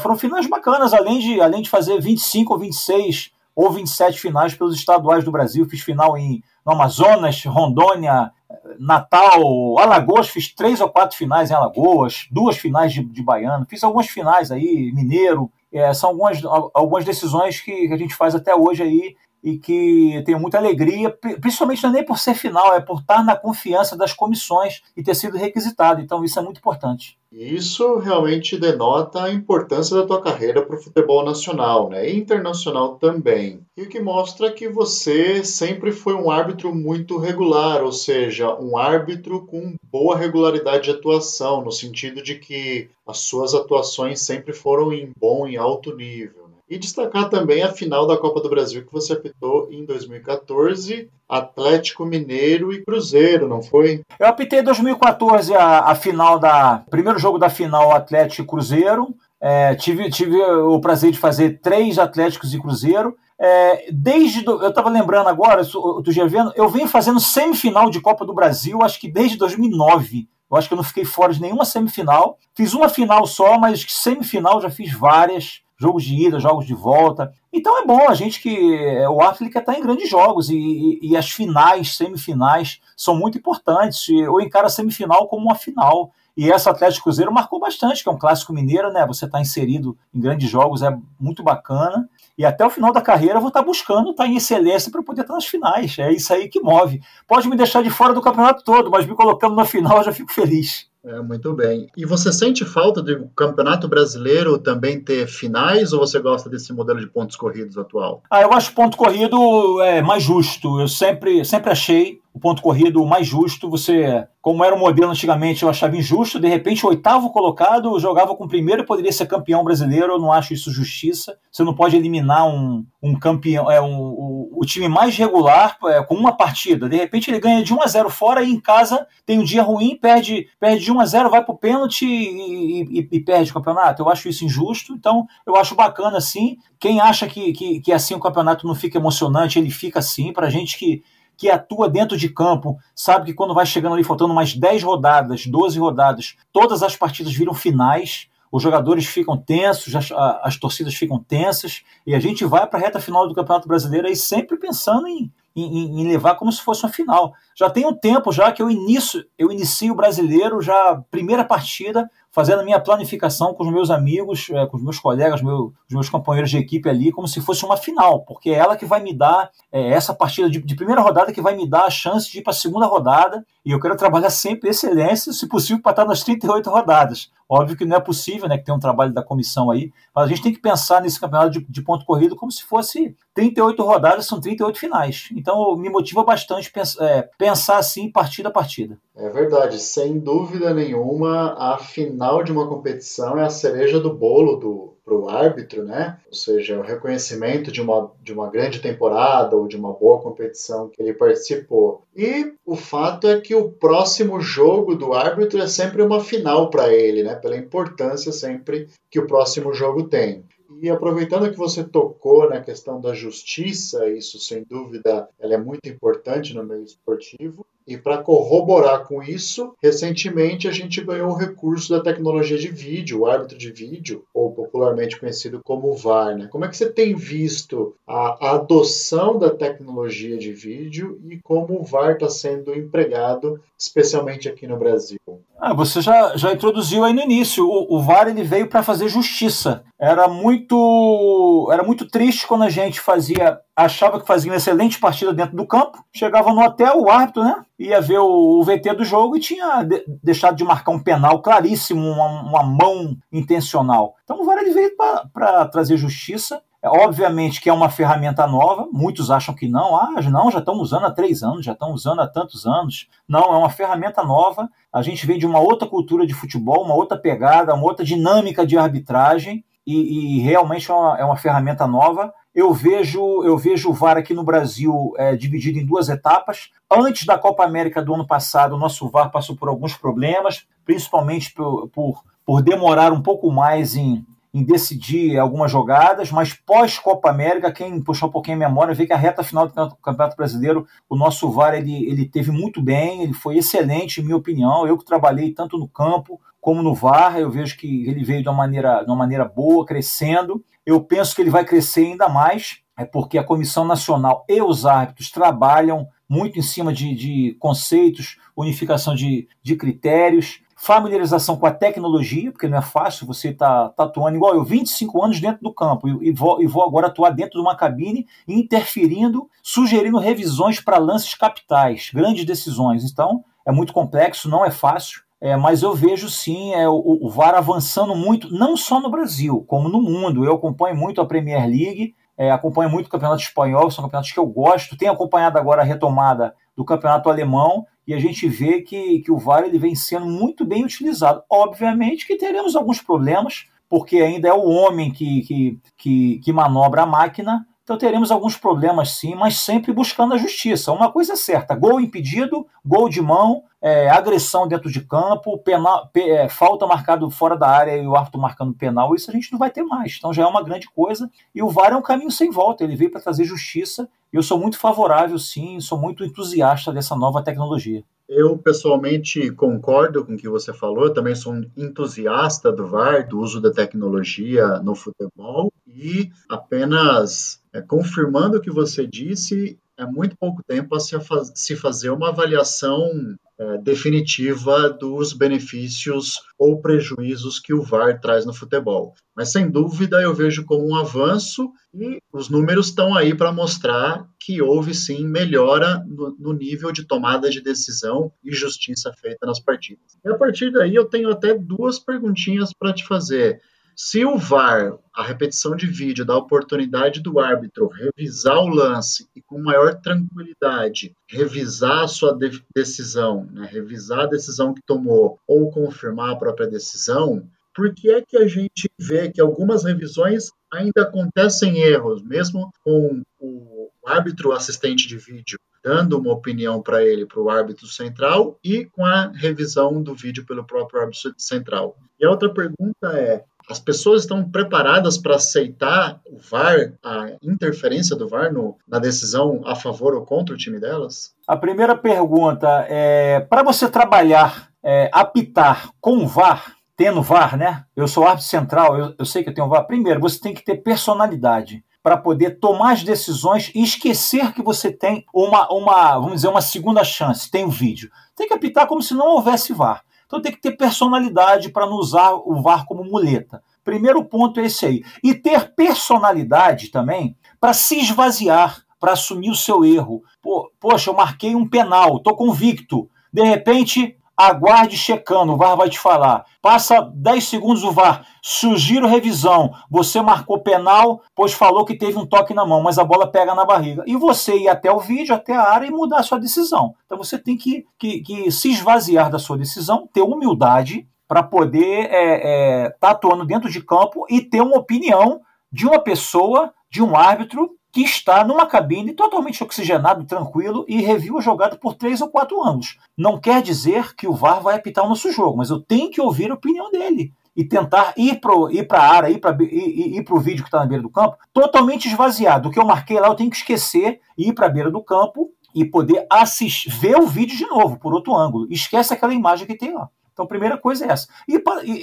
foram finais bacanas, além de, além de fazer 25 ou 26 ou 27 finais pelos estaduais do Brasil. Fiz final em no Amazonas, Rondônia, Natal, Alagoas, fiz três ou quatro finais em Alagoas, duas finais de, de Baiano, fiz algumas finais aí, Mineiro. É, são algumas, algumas decisões que a gente faz até hoje aí e que tenho muita alegria, principalmente não é nem por ser final, é por estar na confiança das comissões e ter sido requisitado. Então isso é muito importante. Isso realmente denota a importância da tua carreira para o futebol nacional, né? E internacional também. E o que mostra que você sempre foi um árbitro muito regular, ou seja, um árbitro com boa regularidade de atuação, no sentido de que as suas atuações sempre foram em bom e alto nível. E destacar também a final da Copa do Brasil que você apitou em 2014, Atlético Mineiro e Cruzeiro, não foi? Eu apitei em 2014 a, a final da. Primeiro jogo da final Atlético e Cruzeiro. É, tive, tive o prazer de fazer três Atléticos e Cruzeiro. É, desde. Do, eu estava lembrando agora, outro dia vendo, eu venho fazendo semifinal de Copa do Brasil, acho que desde 2009. Eu acho que eu não fiquei fora de nenhuma semifinal. Fiz uma final só, mas semifinal já fiz várias jogos de ida, jogos de volta. Então é bom a gente que é, o quer estar em grandes jogos e, e, e, as finais, semifinais são muito importantes. Eu encaro a semifinal como uma final. E essa Atlético Cruzeiro marcou bastante, que é um clássico mineiro, né? Você está inserido em grandes jogos, é muito bacana. E até o final da carreira eu vou estar buscando estar em excelência para poder estar nas finais. É isso aí que move. Pode me deixar de fora do campeonato todo, mas me colocando na final eu já fico feliz. É, muito bem. E você sente falta do Campeonato Brasileiro também ter finais ou você gosta desse modelo de pontos corridos atual? Ah, eu acho ponto corrido é, mais justo. Eu sempre, sempre achei o ponto corrido mais justo. Você, como era o modelo antigamente, eu achava injusto. De repente, o oitavo colocado jogava com o primeiro e poderia ser campeão brasileiro. Eu não acho isso justiça. Você não pode eliminar um, um campeão, é um, o, o time mais regular é, com uma partida. De repente, ele ganha de 1 a 0 fora e em casa tem um dia ruim, perde, perde de 1 a 0 vai para o pênalti e, e, e, perde o campeonato. Eu acho isso injusto. Então, eu acho bacana assim. Quem acha que, que, que assim o campeonato não fica emocionante, ele fica assim. Para gente que que atua dentro de campo, sabe que quando vai chegando ali faltando mais 10 rodadas, 12 rodadas, todas as partidas viram finais, os jogadores ficam tensos, as, as torcidas ficam tensas, e a gente vai para a reta final do Campeonato Brasileiro aí sempre pensando em, em, em, levar como se fosse uma final. Já tem um tempo já que eu inicio, eu inicio o brasileiro, já primeira partida, fazendo a minha planificação com os meus amigos, é, com os meus colegas, meu, os meus companheiros de equipe ali, como se fosse uma final, porque é ela que vai me dar é, essa partida de, de, primeira rodada que vai me dar a chance de ir para a segunda rodada. E eu quero trabalhar sempre excelência, se possível, para estar nas 38 rodadas. Óbvio que não é possível, né, que tem um trabalho da comissão aí, mas a gente tem que pensar nesse campeonato de, de ponto corrido como se fosse 38 rodadas, são 38 finais. Então me motiva bastante é, pensar assim, partida a partida. É verdade, sem dúvida nenhuma, a final de uma competição é a cereja do bolo do, para o árbitro, né? Ou seja, o reconhecimento de uma, de uma grande temporada ou de uma boa competição que ele participou. E o fato é que o próximo jogo do árbitro é sempre uma final para ele, né? Pela importância sempre que o próximo jogo tem. E aproveitando que você tocou na questão da justiça, isso sem dúvida ela é muito importante no meio esportivo. E para corroborar com isso, recentemente a gente ganhou o recurso da tecnologia de vídeo, o árbitro de vídeo, ou popularmente conhecido como VAR. Né? Como é que você tem visto a, adoção da tecnologia de vídeo e como o VAR está sendo empregado, especialmente aqui no Brasil? Ah, você já, já introduziu aí no início. O, o VAR ele veio para fazer justiça. Era muito, era muito triste quando a gente fazia achava que fazia uma excelente partida dentro do campo, chegava no hotel, o árbitro, né, ia ver o, o VT do jogo e tinha de, deixado de marcar um penal claríssimo, uma, uma mão intencional. Então o VAR ele veio para trazer justiça. É, obviamente que é uma ferramenta nova, muitos acham que não, ah, não, já estão usando há três anos, já estão usando há tantos anos. Não, é uma ferramenta nova. A gente vem de uma outra cultura de futebol, uma outra pegada, uma outra dinâmica de arbitragem, e, e realmente é uma, é uma ferramenta nova eu vejo, eu vejo o VAR aqui no Brasil é, dividido em duas etapas. Antes da Copa América do ano passado, o nosso VAR passou por alguns problemas, principalmente por, por, por demorar um pouco mais em, em decidir algumas jogadas, mas pós-Copa América, quem puxar um pouquinho a memória, vê que a reta final do Campeonato Brasileiro, o nosso VAR ele, ele teve muito bem, ele foi excelente, em minha opinião. Eu que trabalhei tanto no campo como no VAR, eu vejo que ele veio de uma maneira, de uma maneira boa, crescendo. Eu penso que ele vai crescer ainda mais, é porque a Comissão Nacional e os árbitros trabalham muito em cima de, de conceitos, unificação de, de critérios, familiarização com a tecnologia, porque não é fácil você estar tá, tá atuando igual eu, 25 anos dentro do campo, e, e, vou, e vou agora atuar dentro de uma cabine, interferindo, sugerindo revisões para lances capitais, grandes decisões. Então, é muito complexo, não é fácil. É, mas eu vejo sim é, o, o, VAR avançando muito, não só no Brasil, como no mundo. Eu acompanho muito a Premier League, é, acompanho muito o Campeonato Espanhol, são campeonatos que eu gosto. Tenho acompanhado agora a retomada do Campeonato Alemão e a gente vê que, que o VAR ele vem sendo muito bem utilizado. Obviamente que teremos alguns problemas, porque ainda é o homem que, que, que, que manobra a máquina, então teremos alguns problemas sim, mas sempre buscando a justiça. Uma coisa é certa: gol impedido, gol de mão, é, agressão dentro de campo, penal, pe, é, falta marcado fora da área e o árbitro marcando penal, isso a gente não vai ter mais. Então já é uma grande coisa. E o VAR é um caminho sem volta, ele veio para trazer justiça. E eu sou muito favorável, sim, sou muito entusiasta dessa nova tecnologia. Eu pessoalmente concordo com o que você falou, eu também sou um entusiasta do VAR, do uso da tecnologia no futebol, e apenas é, confirmando o que você disse, é muito pouco tempo a se, faz, se fazer uma avaliação é, definitiva dos benefícios ou prejuízos que o VAR traz no futebol. Mas sem dúvida eu vejo como um avanço e os números estão aí para mostrar que houve sim melhora no, no, nível de tomada de decisão e justiça feita nas partidas. E a partir daí eu tenho até duas perguntinhas para te fazer. Se o VAR, a repetição de vídeo, dá a oportunidade do árbitro revisar o lance e com maior tranquilidade revisar a sua de decisão, né, revisar a decisão que tomou ou confirmar a própria decisão, por que é que a gente vê que algumas revisões ainda acontecem erros, mesmo com o árbitro assistente de vídeo dando uma opinião para ele, para o árbitro central, e com a revisão do vídeo pelo próprio árbitro central. E a outra pergunta é: as pessoas estão preparadas para aceitar o VAR, a interferência do VAR no, na decisão a favor ou contra o time delas? A primeira pergunta é: para você trabalhar, é, apitar com o VAR, tendo VAR, né? Eu sou árbitro central, eu, eu sei que eu tenho VAR. Primeiro, você tem que ter personalidade para poder tomar as decisões e esquecer que você tem uma, uma, vamos dizer, uma segunda chance, tem o vídeo. Tem que apitar como se não houvesse VAR. Então tem que ter personalidade para não usar o VAR como muleta. Primeiro ponto é esse aí. E ter personalidade também para se esvaziar, para assumir o seu erro. Pô, poxa, eu marquei um penal, estou convicto. De repente, aguarde checando, o VAR vai te falar. Passa 10 segundos o VAR, sugiro revisão. Você marcou penal, pois falou que teve um toque na mão, mas a bola pega na barriga. E você ir até o vídeo, até a área e mudar a sua decisão. Então você tem que, que, que se esvaziar da sua decisão, ter humildade para poder estar é, é, tá atuando dentro de campo e ter uma opinião de uma pessoa, de um árbitro que está numa cabine totalmente oxigenado, tranquilo e reviu a jogada por três ou quatro anos. Não quer dizer que o VAR vai apitar o nosso jogo, mas eu tenho que ouvir a opinião dele e tentar ir para ir a área, ir para ir, ir o vídeo que está na beira do campo, totalmente esvaziado. O que eu marquei lá eu tenho que esquecer, ir para a beira do campo e poder assistir, ver o vídeo de novo, por outro ângulo. Esquece aquela imagem que tem lá. Então, a primeira coisa é essa. E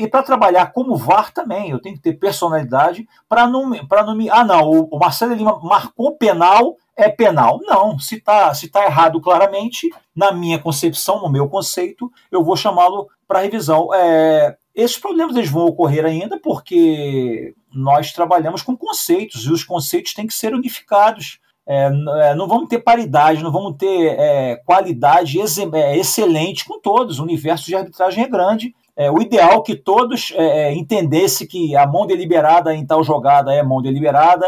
para trabalhar como VAR também, eu tenho que ter personalidade para não, não me. Ah, não, o, o Marcelo Lima marcou penal, é penal. Não, se está se tá errado claramente, na minha concepção, no meu conceito, eu vou chamá-lo para revisão. É, esses problemas eles vão ocorrer ainda porque nós trabalhamos com conceitos e os conceitos têm que ser unificados. É, é, não vamos ter paridade, não vamos ter é, qualidade ex é, excelente com todos. O universo de arbitragem é grande. É, o ideal é que todos é, entendessem que a mão deliberada em tal jogada é mão deliberada,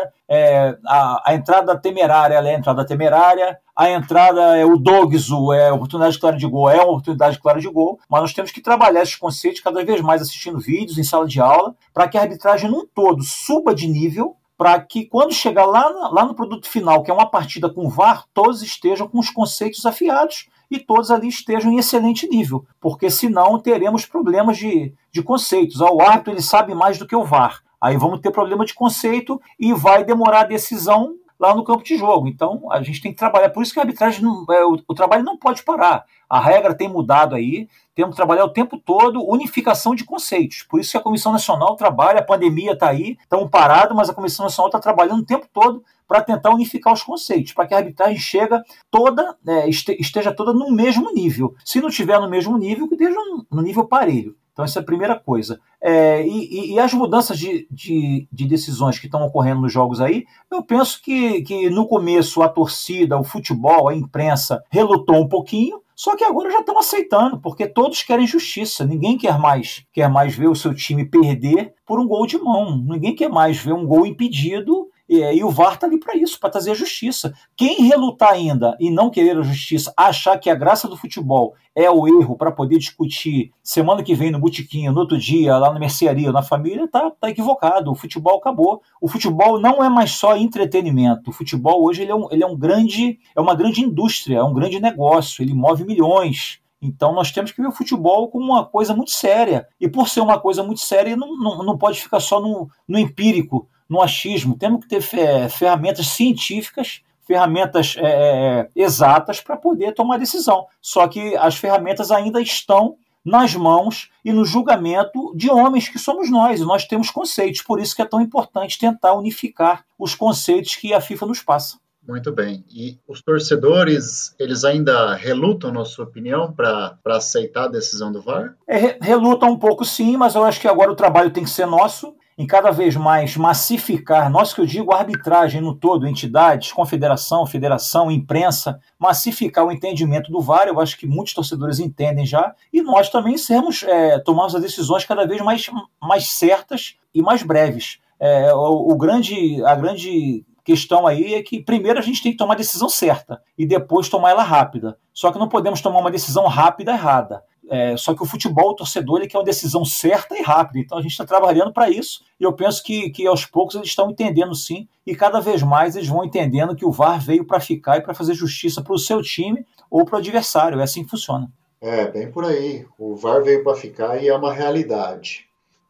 a, a, entrada temerária é a entrada temerária, a entrada é o dogso, é oportunidade clara de gol, é uma oportunidade clara de gol, mas nós temos que trabalhar esses conceitos cada vez mais assistindo vídeos em sala de aula, para que a arbitragem num todo suba de nível para que quando chegar lá, lá no produto final, que é uma partida com VAR, todos estejam com os conceitos afiados e todos ali estejam em excelente nível, porque senão teremos problemas de, de conceitos. Ah, o árbitro ele sabe mais do que o VAR. Aí vamos ter problema de conceito e vai demorar a decisão lá no campo de jogo. Então a gente tem que trabalhar. Por isso que a arbitragem, não, é, o, o trabalho não pode parar. A regra tem mudado aí, temos que trabalhar o tempo todo unificação de conceitos. Por isso que a Comissão Nacional trabalha, a pandemia está aí, estamos parados, mas a Comissão Nacional está trabalhando o tempo todo para tentar unificar os conceitos, para que a arbitragem chega toda, é, esteja toda no mesmo nível. Se não estiver no mesmo nível, que esteja no nível parelho. Então, essa é a primeira coisa. É, e, e, as mudanças de, de, de decisões que estão ocorrendo nos jogos aí, eu penso que, que no começo a torcida, o futebol, a imprensa relutou um pouquinho, só que agora já estão aceitando, porque todos querem justiça. Ninguém quer mais, quer mais ver o seu time perder por um gol de mão. Ninguém quer mais ver um gol impedido e, e o VAR está ali para isso, para trazer a justiça. Quem relutar ainda e não querer a justiça, achar que a graça do futebol é o erro para poder discutir semana que vem no botiquinho, no outro dia, lá na mercearia, na família, tá, tá equivocado. O futebol acabou. O futebol não é mais só entretenimento. O futebol hoje ele é, um, ele é um grande, é uma grande indústria, é um grande negócio. Ele move milhões. Então nós temos que ver o futebol como uma coisa muito séria. E por ser uma coisa muito séria, não, não, não pode ficar só no, no empírico no achismo, temos que ter ferramentas científicas, ferramentas é, é, exatas para poder tomar decisão. Só que as ferramentas ainda estão nas mãos e no julgamento de homens que somos nós, e nós temos conceitos, por isso que é tão importante tentar unificar os conceitos que a FIFA nos passa. Muito bem. E os torcedores, eles ainda relutam, na sua opinião, para aceitar a decisão do VAR? É, relutam um pouco sim, mas eu acho que agora o trabalho tem que ser nosso em cada vez mais massificar, nós que eu digo arbitragem no todo, entidades, confederação, federação, imprensa, massificar o entendimento do VAR, eu acho que muitos torcedores entendem já, e nós também sermos, é, tomarmos as decisões cada vez mais, mais certas e mais breves. É, o, o grande, a grande questão aí é que primeiro a gente tem que tomar a decisão certa e depois tomar ela rápida. Só que não podemos tomar uma decisão rápida errada. É, só que o futebol, o torcedor, ele quer uma decisão certa e rápida. Então a gente está trabalhando para isso e eu penso que, que aos poucos eles estão entendendo sim e cada vez mais eles vão entendendo que o VAR veio para ficar e para fazer justiça para o seu time ou para o adversário. É assim que funciona. É, bem por aí. O VAR veio para ficar e é uma realidade.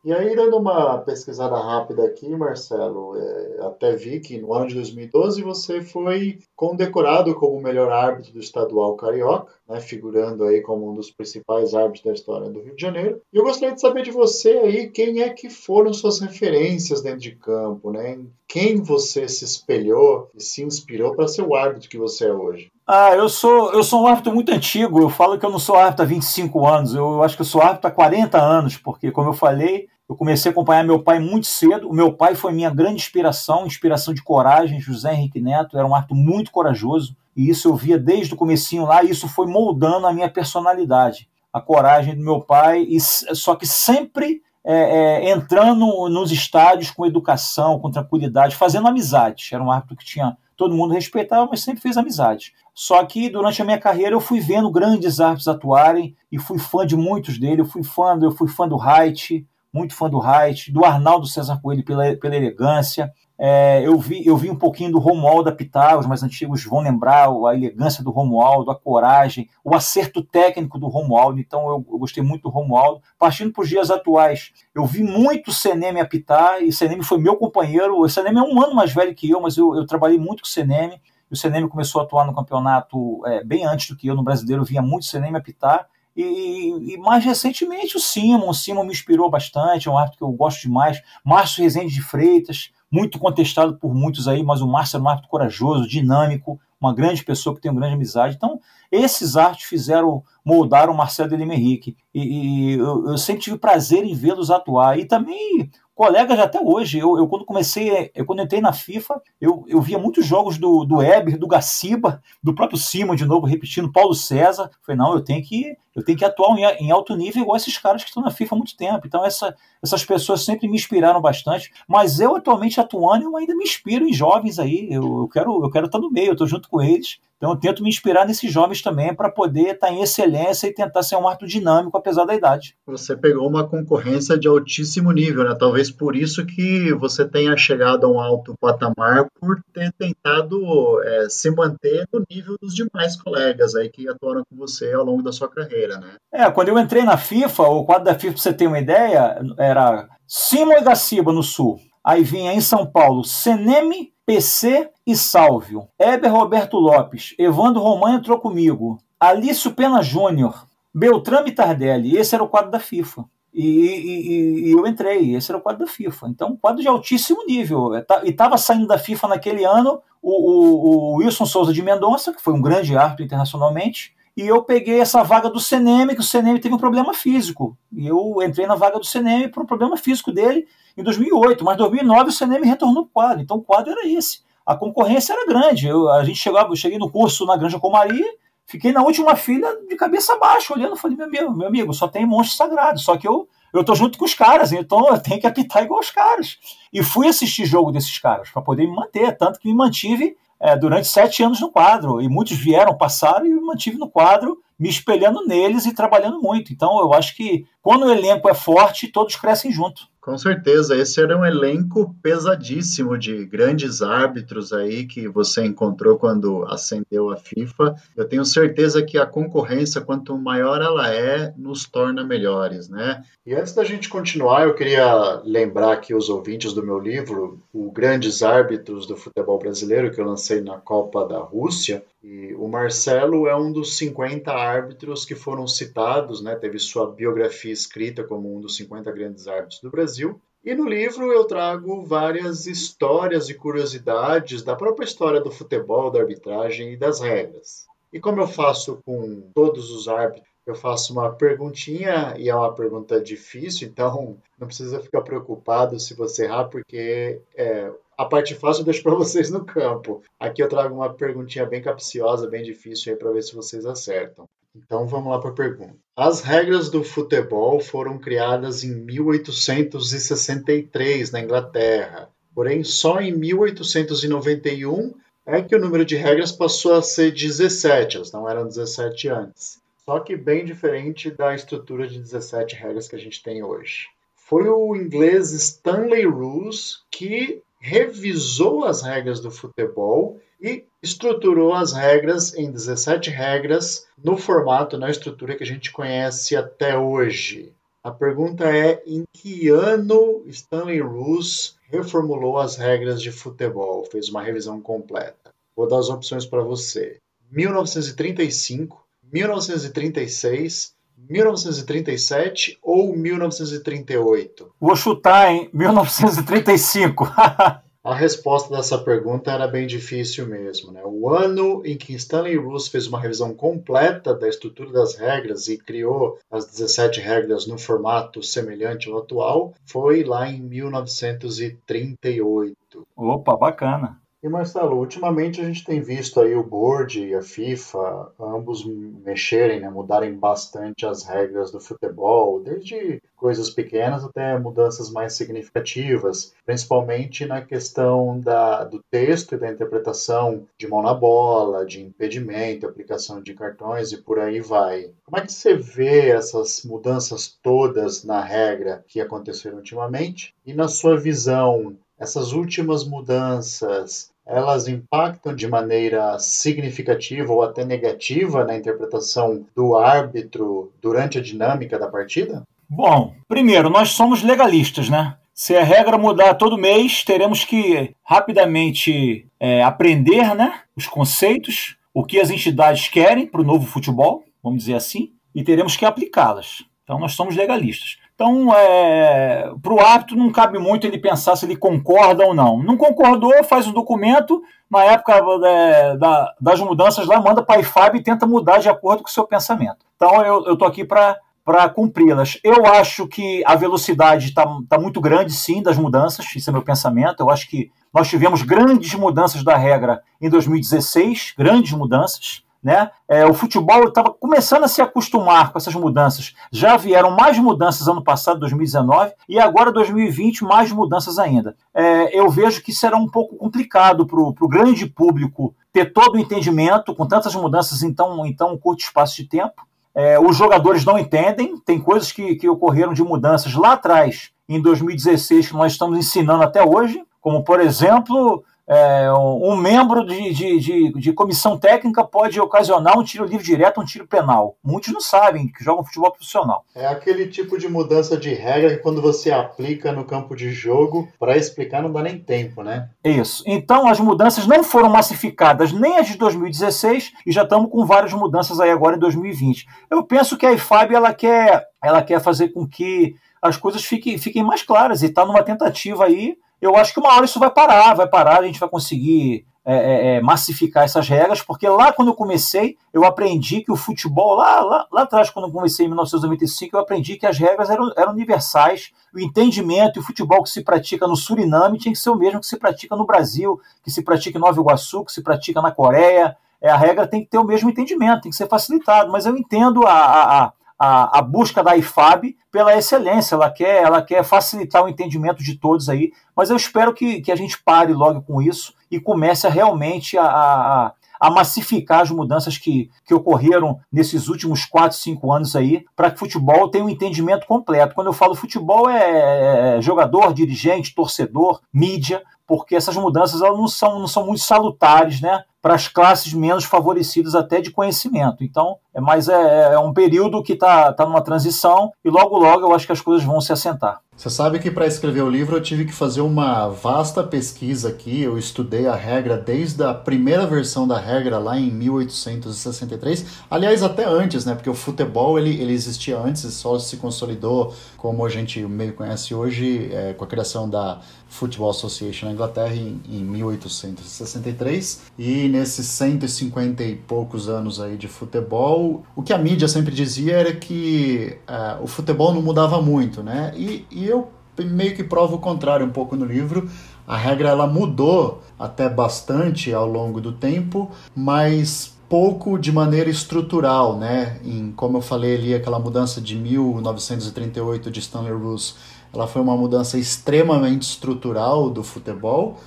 E aí, dando uma pesquisada rápida aqui, Marcelo, é, até vi que no ano de 2012 você foi condecorado como o melhor árbitro do estadual carioca, né, figurando aí como um dos principais árbitros da história do Rio de Janeiro. E eu gostaria de saber de você aí quem é que foram suas referências dentro de campo, né? Em quem você se espelhou e se inspirou para ser o árbitro que você é hoje? Ah, eu sou, eu sou um árbitro muito antigo. Eu falo que eu não sou árbitro há 25 anos. Eu acho que eu sou árbitro há 40 anos, porque, como eu falei, eu comecei a acompanhar meu pai muito cedo. O meu pai foi minha grande inspiração, inspiração de coragem. José Henrique Neto era um árbitro muito corajoso. E isso eu via desde o comecinho lá, e isso foi moldando a minha personalidade. A coragem do meu pai, e, só que sempre é, é, entrando nos estádios com educação, com tranquilidade, fazendo amizades. Era um árbitro que tinha todo mundo respeitava, mas sempre fez amizade. Só que durante a minha carreira eu fui vendo grandes árbitros atuarem e fui fã de muitos deles. Eu fui fã, eu fui fã do Haidt, muito fã do Haidt, do Arnaldo César Coelho pela, pela elegância. É, eu, vi, eu vi um pouquinho do Romualdo apitar, os mais antigos vão lembrar a elegância do Romualdo, a coragem, o acerto técnico do Romualdo. Então eu, eu gostei muito do Romualdo. Partindo para os dias atuais, eu vi muito o Seneme apitar, e o Seneme foi meu companheiro. O Seneme é um ano mais velho que eu, mas eu, eu trabalhei muito com o Seneme. O Seneme começou a atuar no campeonato é, bem antes do que eu, no brasileiro, eu via muito o Seneme apitar. E, e, mais recentemente o Simon. O Simon me inspirou bastante, é um árbitro que eu gosto demais. Márcio Rezende de Freitas, muito contestado por muitos aí, mas o Márcio é um árbitro corajoso, dinâmico, uma grande pessoa que tem uma grande amizade. Então, esses árbitros fizeram, moldaram o Marcelo Delima Henrique. E, e eu, eu, sempre tive prazer em vê-los atuar. E também colegas até hoje. Eu, eu, quando comecei, eu quando entrei na FIFA, eu, eu via muitos jogos do, do Eber, do Gaciba, do próprio Simon de novo repetindo, Paulo César. Falei, não, eu tenho que eu tenho que atuar em, alto nível igual esses caras que estão na FIFA há muito tempo. Então essa, essas pessoas sempre me inspiraram bastante. Mas eu atualmente atuando, eu ainda me inspiro em jovens aí. Eu, eu quero eu quero estar no meio, eu estou junto com eles. Então eu tento me inspirar nesses jovens também para poder estar em excelência e tentar ser um árbitro dinâmico apesar da idade. Você pegou uma concorrência de altíssimo nível, né? Talvez por isso que você tenha chegado a um alto patamar por ter tentado é, se manter no nível dos demais colegas aí que atuaram com você ao longo da sua carreira, né? É, quando eu entrei na FIFA, o quadro da FIFA, para você ter uma ideia, era Simon e Gaciba no Sul. Aí vinha em São Paulo Seneme, PC e Sálvio. Heber Roberto Lopes. Evandro Romano entrou comigo. Alício Pena Júnior. Beltrame Tardelli. Esse era o quadro da FIFA. E, e, e, eu entrei. Esse era o quadro da FIFA. Então, quadro de altíssimo nível. E estava saindo da FIFA naquele ano o, o, o Wilson Souza de Mendonça, que foi um grande árbitro internacionalmente, e eu peguei essa vaga do Seneme, que o Seneme teve um problema físico. E eu entrei na vaga do Seneme por um problema físico dele em 2008. Mas em 2009 o Seneme retornou para o quadro. Então o quadro era esse. A concorrência era grande. Eu, a gente chegava, eu cheguei no curso na Granja Comaria, fiquei na última fila de cabeça baixa, olhando. Falei, meu amigo, meu amigo, só tem monstro sagrado. Só que eu, eu junto com os caras, então eu tenho que apitar igual os caras. E fui assistir jogo desses caras para poder me manter. Tanto que me mantive é, durante sete anos no quadro. E muitos vieram, passaram e me mantive no quadro, me espelhando neles e trabalhando muito. Então eu acho que quando o elenco é forte, todos crescem junto. Com certeza, esse era um elenco pesadíssimo de grandes árbitros aí que você encontrou quando ascendeu a FIFA. Eu tenho certeza que a concorrência, quanto maior ela é, nos torna melhores, né? E antes da gente continuar, eu queria lembrar aqui os ouvintes do meu livro, o Grandes Árbitros do Futebol Brasileiro, que eu lancei na Copa da Rússia. E o Marcelo é um dos 50 árbitros que foram citados, né? Teve sua biografia escrita como um dos 50 grandes árbitros do Brasil. E no livro eu trago várias histórias e curiosidades da própria história do futebol, da arbitragem e das regras. E como eu faço com todos os árbitros, eu faço uma perguntinha e é uma pergunta difícil, então não precisa ficar preocupado se você errar, porque é, a parte fácil eu deixo para [laughs] vocês no campo. Aqui eu trago uma perguntinha bem capciosa, bem difícil aí para ver se vocês acertam. Então vamos lá para a pergunta. As regras do futebol foram criadas em 1863 na Inglaterra. Porém, só em 1891 é que o número de regras passou a ser 17, elas não eram 17 antes. Só que bem diferente da estrutura de 17 regras que a gente tem hoje. Foi o inglês Stanley Roos que revisou as regras do futebol e estruturou as regras em 17 regras no formato, na estrutura que a gente conhece até hoje. A pergunta é: em que ano Stanley Roos reformulou as regras de futebol? Fez uma revisão completa. Vou dar as opções para você: 1935, 1936, 1937 ou 1938? Vou chutar em 1935. [laughs] A resposta dessa pergunta era bem difícil mesmo. Né? O ano em que Stanley Rose fez uma revisão completa da estrutura das regras e criou as 17 regras no formato semelhante ao atual foi lá em 1938. Opa, bacana. E Marcelo, ultimamente a gente tem visto aí o board e a FIFA ambos mexerem, né, mudarem bastante as regras do futebol, desde coisas pequenas até mudanças mais significativas, principalmente na questão da, do texto e da interpretação de mão na bola, de impedimento, aplicação de cartões e por aí vai. Como é que você vê essas mudanças todas na regra que aconteceram ultimamente? E na sua visão, essas últimas mudanças, elas impactam de maneira significativa ou até negativa na interpretação do árbitro durante a dinâmica da partida? Bom, primeiro, nós somos legalistas, né? Se a regra mudar todo mês, teremos que rapidamente é, aprender né, os conceitos, o que as entidades querem para o novo futebol, vamos dizer assim, e teremos que aplicá-las. Então, nós somos legalistas. Então, é, para o árbitro não cabe muito ele pensar se ele concorda ou não. Não concordou, faz um documento, na época é, da, das mudanças lá, manda para a IFAB e tenta mudar de acordo com o seu pensamento. Então, eu estou aqui para cumpri-las. Eu acho que a velocidade está tá muito grande, sim, das mudanças, isso é meu pensamento. Eu acho que nós tivemos grandes mudanças da regra em 2016, grandes mudanças. Né? É, o futebol estava começando a se acostumar com essas mudanças. Já vieram mais mudanças ano passado, 2019, e agora 2020, mais mudanças ainda. É, eu vejo que será um pouco complicado para o grande público ter todo o entendimento com tantas mudanças em tão, em tão curto espaço de tempo. É, os jogadores não entendem, tem coisas que, que ocorreram de mudanças lá atrás, em 2016, que nós estamos ensinando até hoje, como, por exemplo, é, um membro de, de, de, de, comissão técnica pode ocasionar um tiro livre direto, um tiro penal. Muitos não sabem que jogam futebol profissional. É aquele tipo de mudança de regra que quando você aplica no campo de jogo, para explicar não dá nem tempo, né? Isso. Então as mudanças não foram massificadas nem as de 2016 e já estamos com várias mudanças aí agora em 2020. Eu penso que a IFAB ela quer, ela quer fazer com que as coisas fiquem, fiquem mais claras e está numa tentativa aí eu acho que uma hora isso vai parar, vai parar, a gente vai conseguir é, é, é, massificar essas regras, porque lá quando eu comecei, eu aprendi que o futebol, lá, lá, lá atrás, quando eu comecei em 1995, eu aprendi que as regras eram, eram universais, o entendimento e o futebol que se pratica no Suriname tinha que ser o mesmo que se pratica no Brasil, que se pratica em Nova Iguaçu, que se pratica na Coreia. É, a regra tem que ter o mesmo entendimento, tem que ser facilitado, mas eu entendo a, a, a, a busca da IFAB pela excelência, ela quer, ela quer facilitar o entendimento de todos aí, mas eu espero que, que a gente pare logo com isso e comece a realmente a, a, a massificar as mudanças que, que ocorreram nesses últimos 4, 5 anos aí, para que o futebol tenha um entendimento completo. Quando eu falo futebol, é, é jogador, dirigente, torcedor, mídia, porque essas mudanças elas não, são, não são muito salutares né, para as classes menos favorecidas até de conhecimento. Então, é mais é, é um período que está tá numa transição e logo, logo eu acho que as coisas vão se assentar. Você sabe que para escrever o livro eu tive que fazer uma vasta pesquisa aqui. Eu estudei a regra desde a primeira versão da regra lá em 1863. Aliás, até antes, né? Porque o futebol ele, ele existia antes e só se consolidou como a gente meio conhece hoje é, com a criação da Football Association na Inglaterra em, em 1863. E nesses 150 e poucos anos aí de futebol, o que a mídia sempre dizia era que uh, o futebol não mudava muito, né? E, e eu meio que provo o contrário um pouco no livro. A regra ela mudou até bastante ao longo do tempo, mas pouco de maneira estrutural, né? Em, como eu falei ali, aquela mudança de 1938 de Stanley Rose, ela foi uma mudança extremamente estrutural do futebol,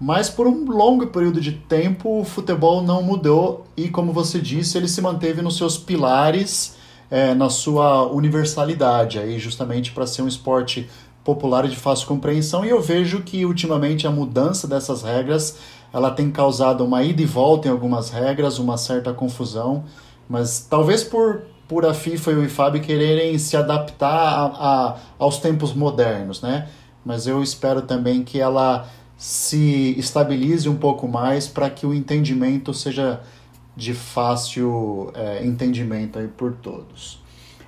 mas por um longo período de tempo o futebol não mudou e, como você disse, ele se manteve nos seus pilares, é, na sua universalidade, aí justamente para ser um esporte popular e de fácil compreensão. E eu vejo que ultimamente a mudança dessas regras ela tem causado uma ida e volta em algumas regras, uma certa confusão, mas talvez por, por a FIFA e o IFAB quererem se adaptar a, a, aos tempos modernos, né? Mas eu espero também que ela se estabilize um pouco mais para que o entendimento seja de fácil é, entendimento aí por todos.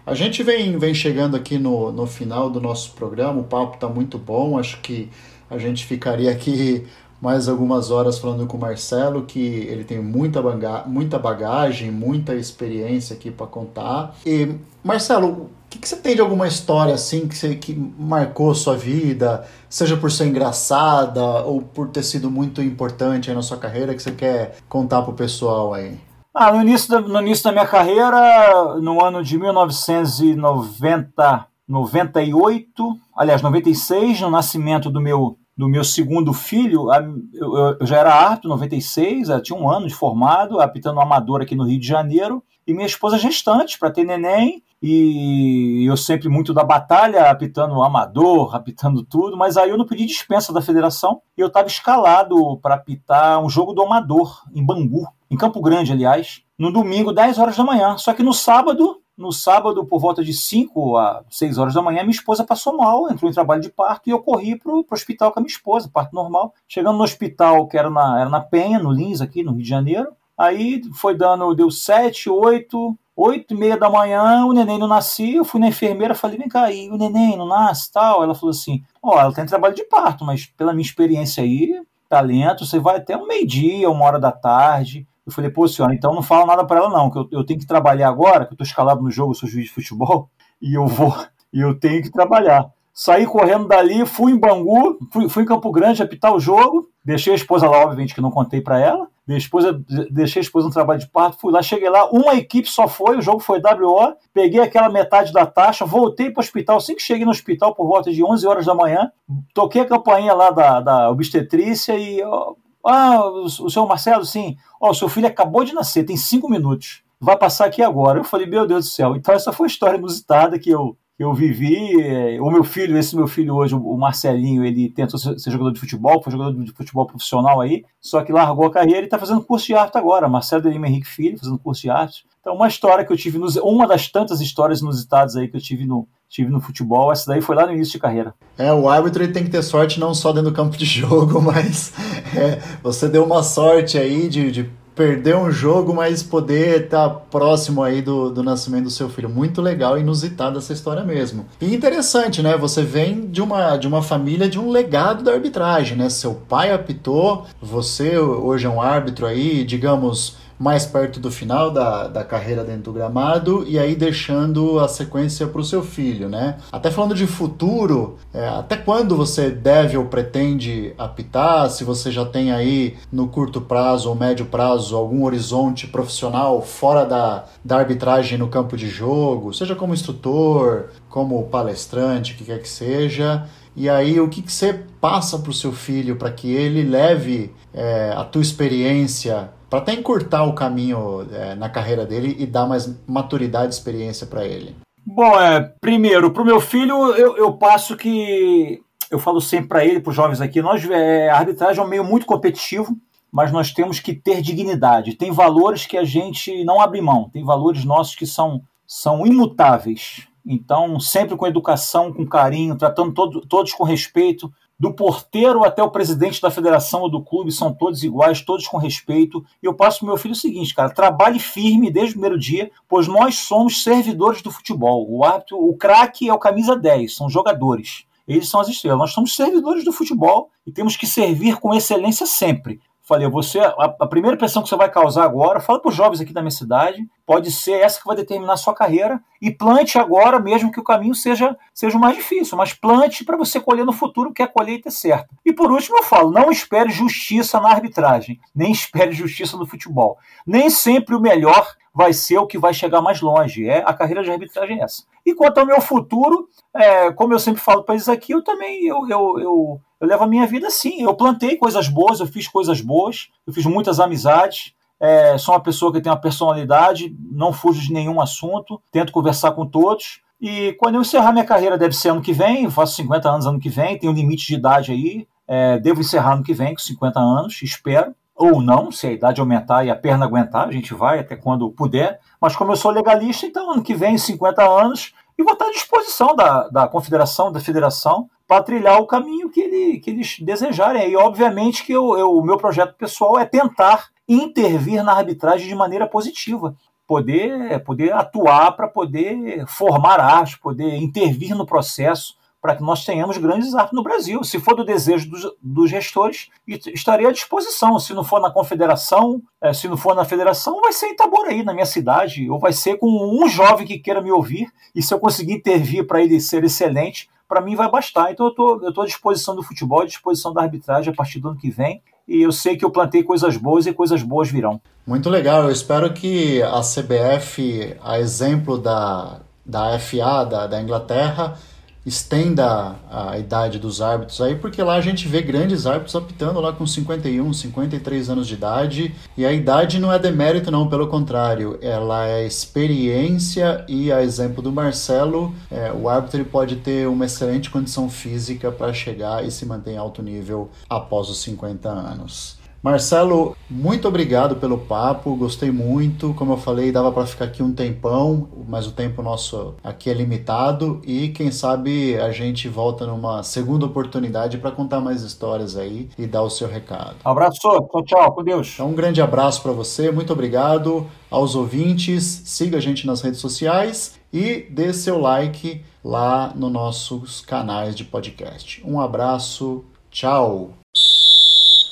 A gente vem, vem chegando aqui no, no final do nosso programa, o papo está muito bom, acho que a gente ficaria aqui mais algumas horas falando com o Marcelo, que ele tem muita, baga muita bagagem, muita experiência aqui para contar. E, Marcelo, que, que, você tem de alguma história assim que, você, que marcou sua vida, seja por ser engraçada ou por ter sido muito importante na sua carreira, que você quer contar pro pessoal aí? Ah, no início, da, no início da minha carreira, no ano de 1990, 98, aliás, 96, no nascimento do meu do meu segundo filho, eu, já era árbitro, 96, tinha um ano de formado, apitando amador aqui no Rio de Janeiro, e minha esposa gestante para ter neném, e eu sempre muito da batalha, apitando amador, apitando tudo, mas aí eu não pedi dispensa da federação, e eu estava escalado para apitar um jogo do amador, em Bangu, em Campo Grande, aliás, no domingo, 10 horas da manhã. Só que no sábado, no sábado, por volta de 5 a 6 horas da manhã, minha esposa passou mal, entrou em trabalho de parto e eu corri para o hospital com a minha esposa, parto normal. Chegando no hospital, que era na, era na Penha, no Lins, aqui no Rio de Janeiro. Aí foi dando, deu 7, 8, 8 e meia da manhã, o neném não nascia. Eu fui na enfermeira, falei, vem cá, e o neném não nasce tal? Ela falou assim: ó, oh, ela tem trabalho de parto, mas pela minha experiência aí, talento, você vai até um meio-dia, uma hora da tarde. Eu falei, pô, senhora, então não fala nada para ela, não, que eu, eu, tenho que trabalhar agora, que eu tô escalado no jogo, eu sou juiz de futebol, e eu vou, e eu tenho que trabalhar. Saí correndo dali, fui em Bangu, fui, fui em Campo Grande apitar o jogo, deixei a esposa lá, obviamente, que não contei para ela. Minha esposa, deixei a esposa no trabalho de parto, fui lá, cheguei lá, uma equipe só foi, o jogo foi WO, peguei aquela metade da taxa, voltei para o hospital, assim que cheguei no hospital por volta de 11 horas da manhã, toquei a campainha lá da, da obstetrícia e ó, ah, o, o senhor Marcelo, sim. Ó, o seu filho acabou de nascer, tem cinco minutos. Vai passar aqui agora. Eu falei, meu Deus do céu. Então, essa foi a história inusitada que eu, eu vivi. É, o meu filho, esse meu filho hoje, o Marcelinho, ele tentou ser jogador de futebol, foi jogador de futebol profissional aí, só que largou a carreira e está fazendo curso de arte agora. Marcelo Delima Henrique Filho, fazendo curso de arte. Então, uma história que eu tive, uma das tantas histórias inusitadas aí que eu tive no, tive no futebol. Essa daí foi lá no início de carreira. É, o árbitro ele tem que ter sorte não só dentro do campo de [laughs] jogo, mas é, você deu uma sorte aí de, de perder um jogo, mas poder estar tá próximo aí do, do nascimento do seu filho. Muito legal e inusitada essa história mesmo. E interessante, né? Você vem de uma, de uma família de um legado da arbitragem, né? Seu pai apitou, você hoje é um árbitro aí, digamos mais perto do final da, da carreira dentro do gramado e aí deixando a sequência para o seu filho, né? Até falando de futuro, é, até quando você deve ou pretende apitar? Se você já tem aí no curto prazo ou médio prazo algum horizonte profissional fora da, da arbitragem no campo de jogo, seja como instrutor, como palestrante, o que quer que seja. E aí, o que, que você passa para o seu filho para que ele leve é, a tua experiência para até encurtar o caminho é, na carreira dele e dar mais maturidade e experiência para ele? Bom, é, primeiro, para o meu filho, eu, eu passo que. Eu falo sempre para ele, para os jovens aqui, nós, é, a arbitragem é um meio muito competitivo, mas nós temos que ter dignidade. Tem valores que a gente não abre mão, tem valores nossos que são, são imutáveis. Então, sempre com educação, com carinho, tratando todo, todos com respeito, do porteiro até o presidente da federação ou do clube, são todos iguais, todos com respeito. E eu passo para meu filho o seguinte, cara, trabalhe firme desde o primeiro dia, pois nós somos servidores do futebol. O árbitro, o craque é o camisa 10, são jogadores. Eles são as estrelas. Nós somos servidores do futebol e temos que servir com excelência sempre. Falei, você, a, a primeira impressão que você vai causar agora, fala para os jovens aqui da minha cidade, pode ser essa que vai determinar a sua carreira e plante agora, mesmo que o caminho seja, seja mais difícil, mas plante para você colher no futuro, que a colheita é certa. E por último, eu falo, não espere justiça na arbitragem, nem [laughs] espere justiça no futebol. Nem sempre o melhor vai ser o que vai chegar mais longe. É a carreira de arbitragem é essa. E quanto ao meu futuro, é, como eu sempre falo para eles aqui, eu também eu, eu, eu, eu, levo a minha vida assim. Eu plantei coisas boas, eu fiz coisas boas, eu fiz muitas amizades. É, sou uma pessoa que tem uma personalidade, não fujo de nenhum assunto, tento conversar com todos. E quando eu encerrar minha carreira, deve ser ano que vem, faço 50 anos ano que vem, tenho um limite de idade aí, é, devo encerrar ano que vem, com 50 anos, espero ou não, se a idade aumentar e a perna aguentar, a gente vai até quando puder. Mas como eu sou legalista, então ano que vem, 50 anos, e vou estar à disposição da, da confederação, da federação, para trilhar o caminho que, ele, que eles desejarem. E obviamente que o meu projeto pessoal é tentar intervir na arbitragem de maneira positiva. Poder, poder atuar para poder formar arte, poder intervir no processo, para que nós tenhamos grandes árbitros no Brasil. Se for do desejo dos, dos gestores, estaria à disposição. Se não for na confederação, é, se não for na federação, vai ser em Itaboraí, na minha cidade, ou vai ser com um jovem que queira me ouvir, e se eu conseguir intervir para ele ser excelente, para mim vai bastar. Então eu estou à disposição do futebol, à disposição da arbitragem a partir do ano que vem, e eu sei que eu plantei coisas boas e coisas boas virão. Muito legal, eu espero que a CBF, a exemplo da, da FA da, da Inglaterra, estenda a idade dos árbitros aí, porque lá a gente vê grandes árbitros apitando lá com 51, 53 anos de idade, e a idade não é demérito não, pelo contrário, ela é experiência e a exemplo do Marcelo, é, o árbitro ele pode ter uma excelente condição física para chegar e se manter em alto nível após os 50 anos. Marcelo, muito obrigado pelo papo, gostei muito. Como eu falei, dava para ficar aqui um tempão, mas o tempo nosso aqui é limitado e quem sabe a gente volta numa segunda oportunidade para contar mais histórias aí e dar o seu recado. Abraço, tchau, tchau, com Deus. Então, um grande abraço para você, muito obrigado aos ouvintes, siga a gente nas redes sociais e dê seu like lá nos nossos canais de podcast. Um abraço, tchau.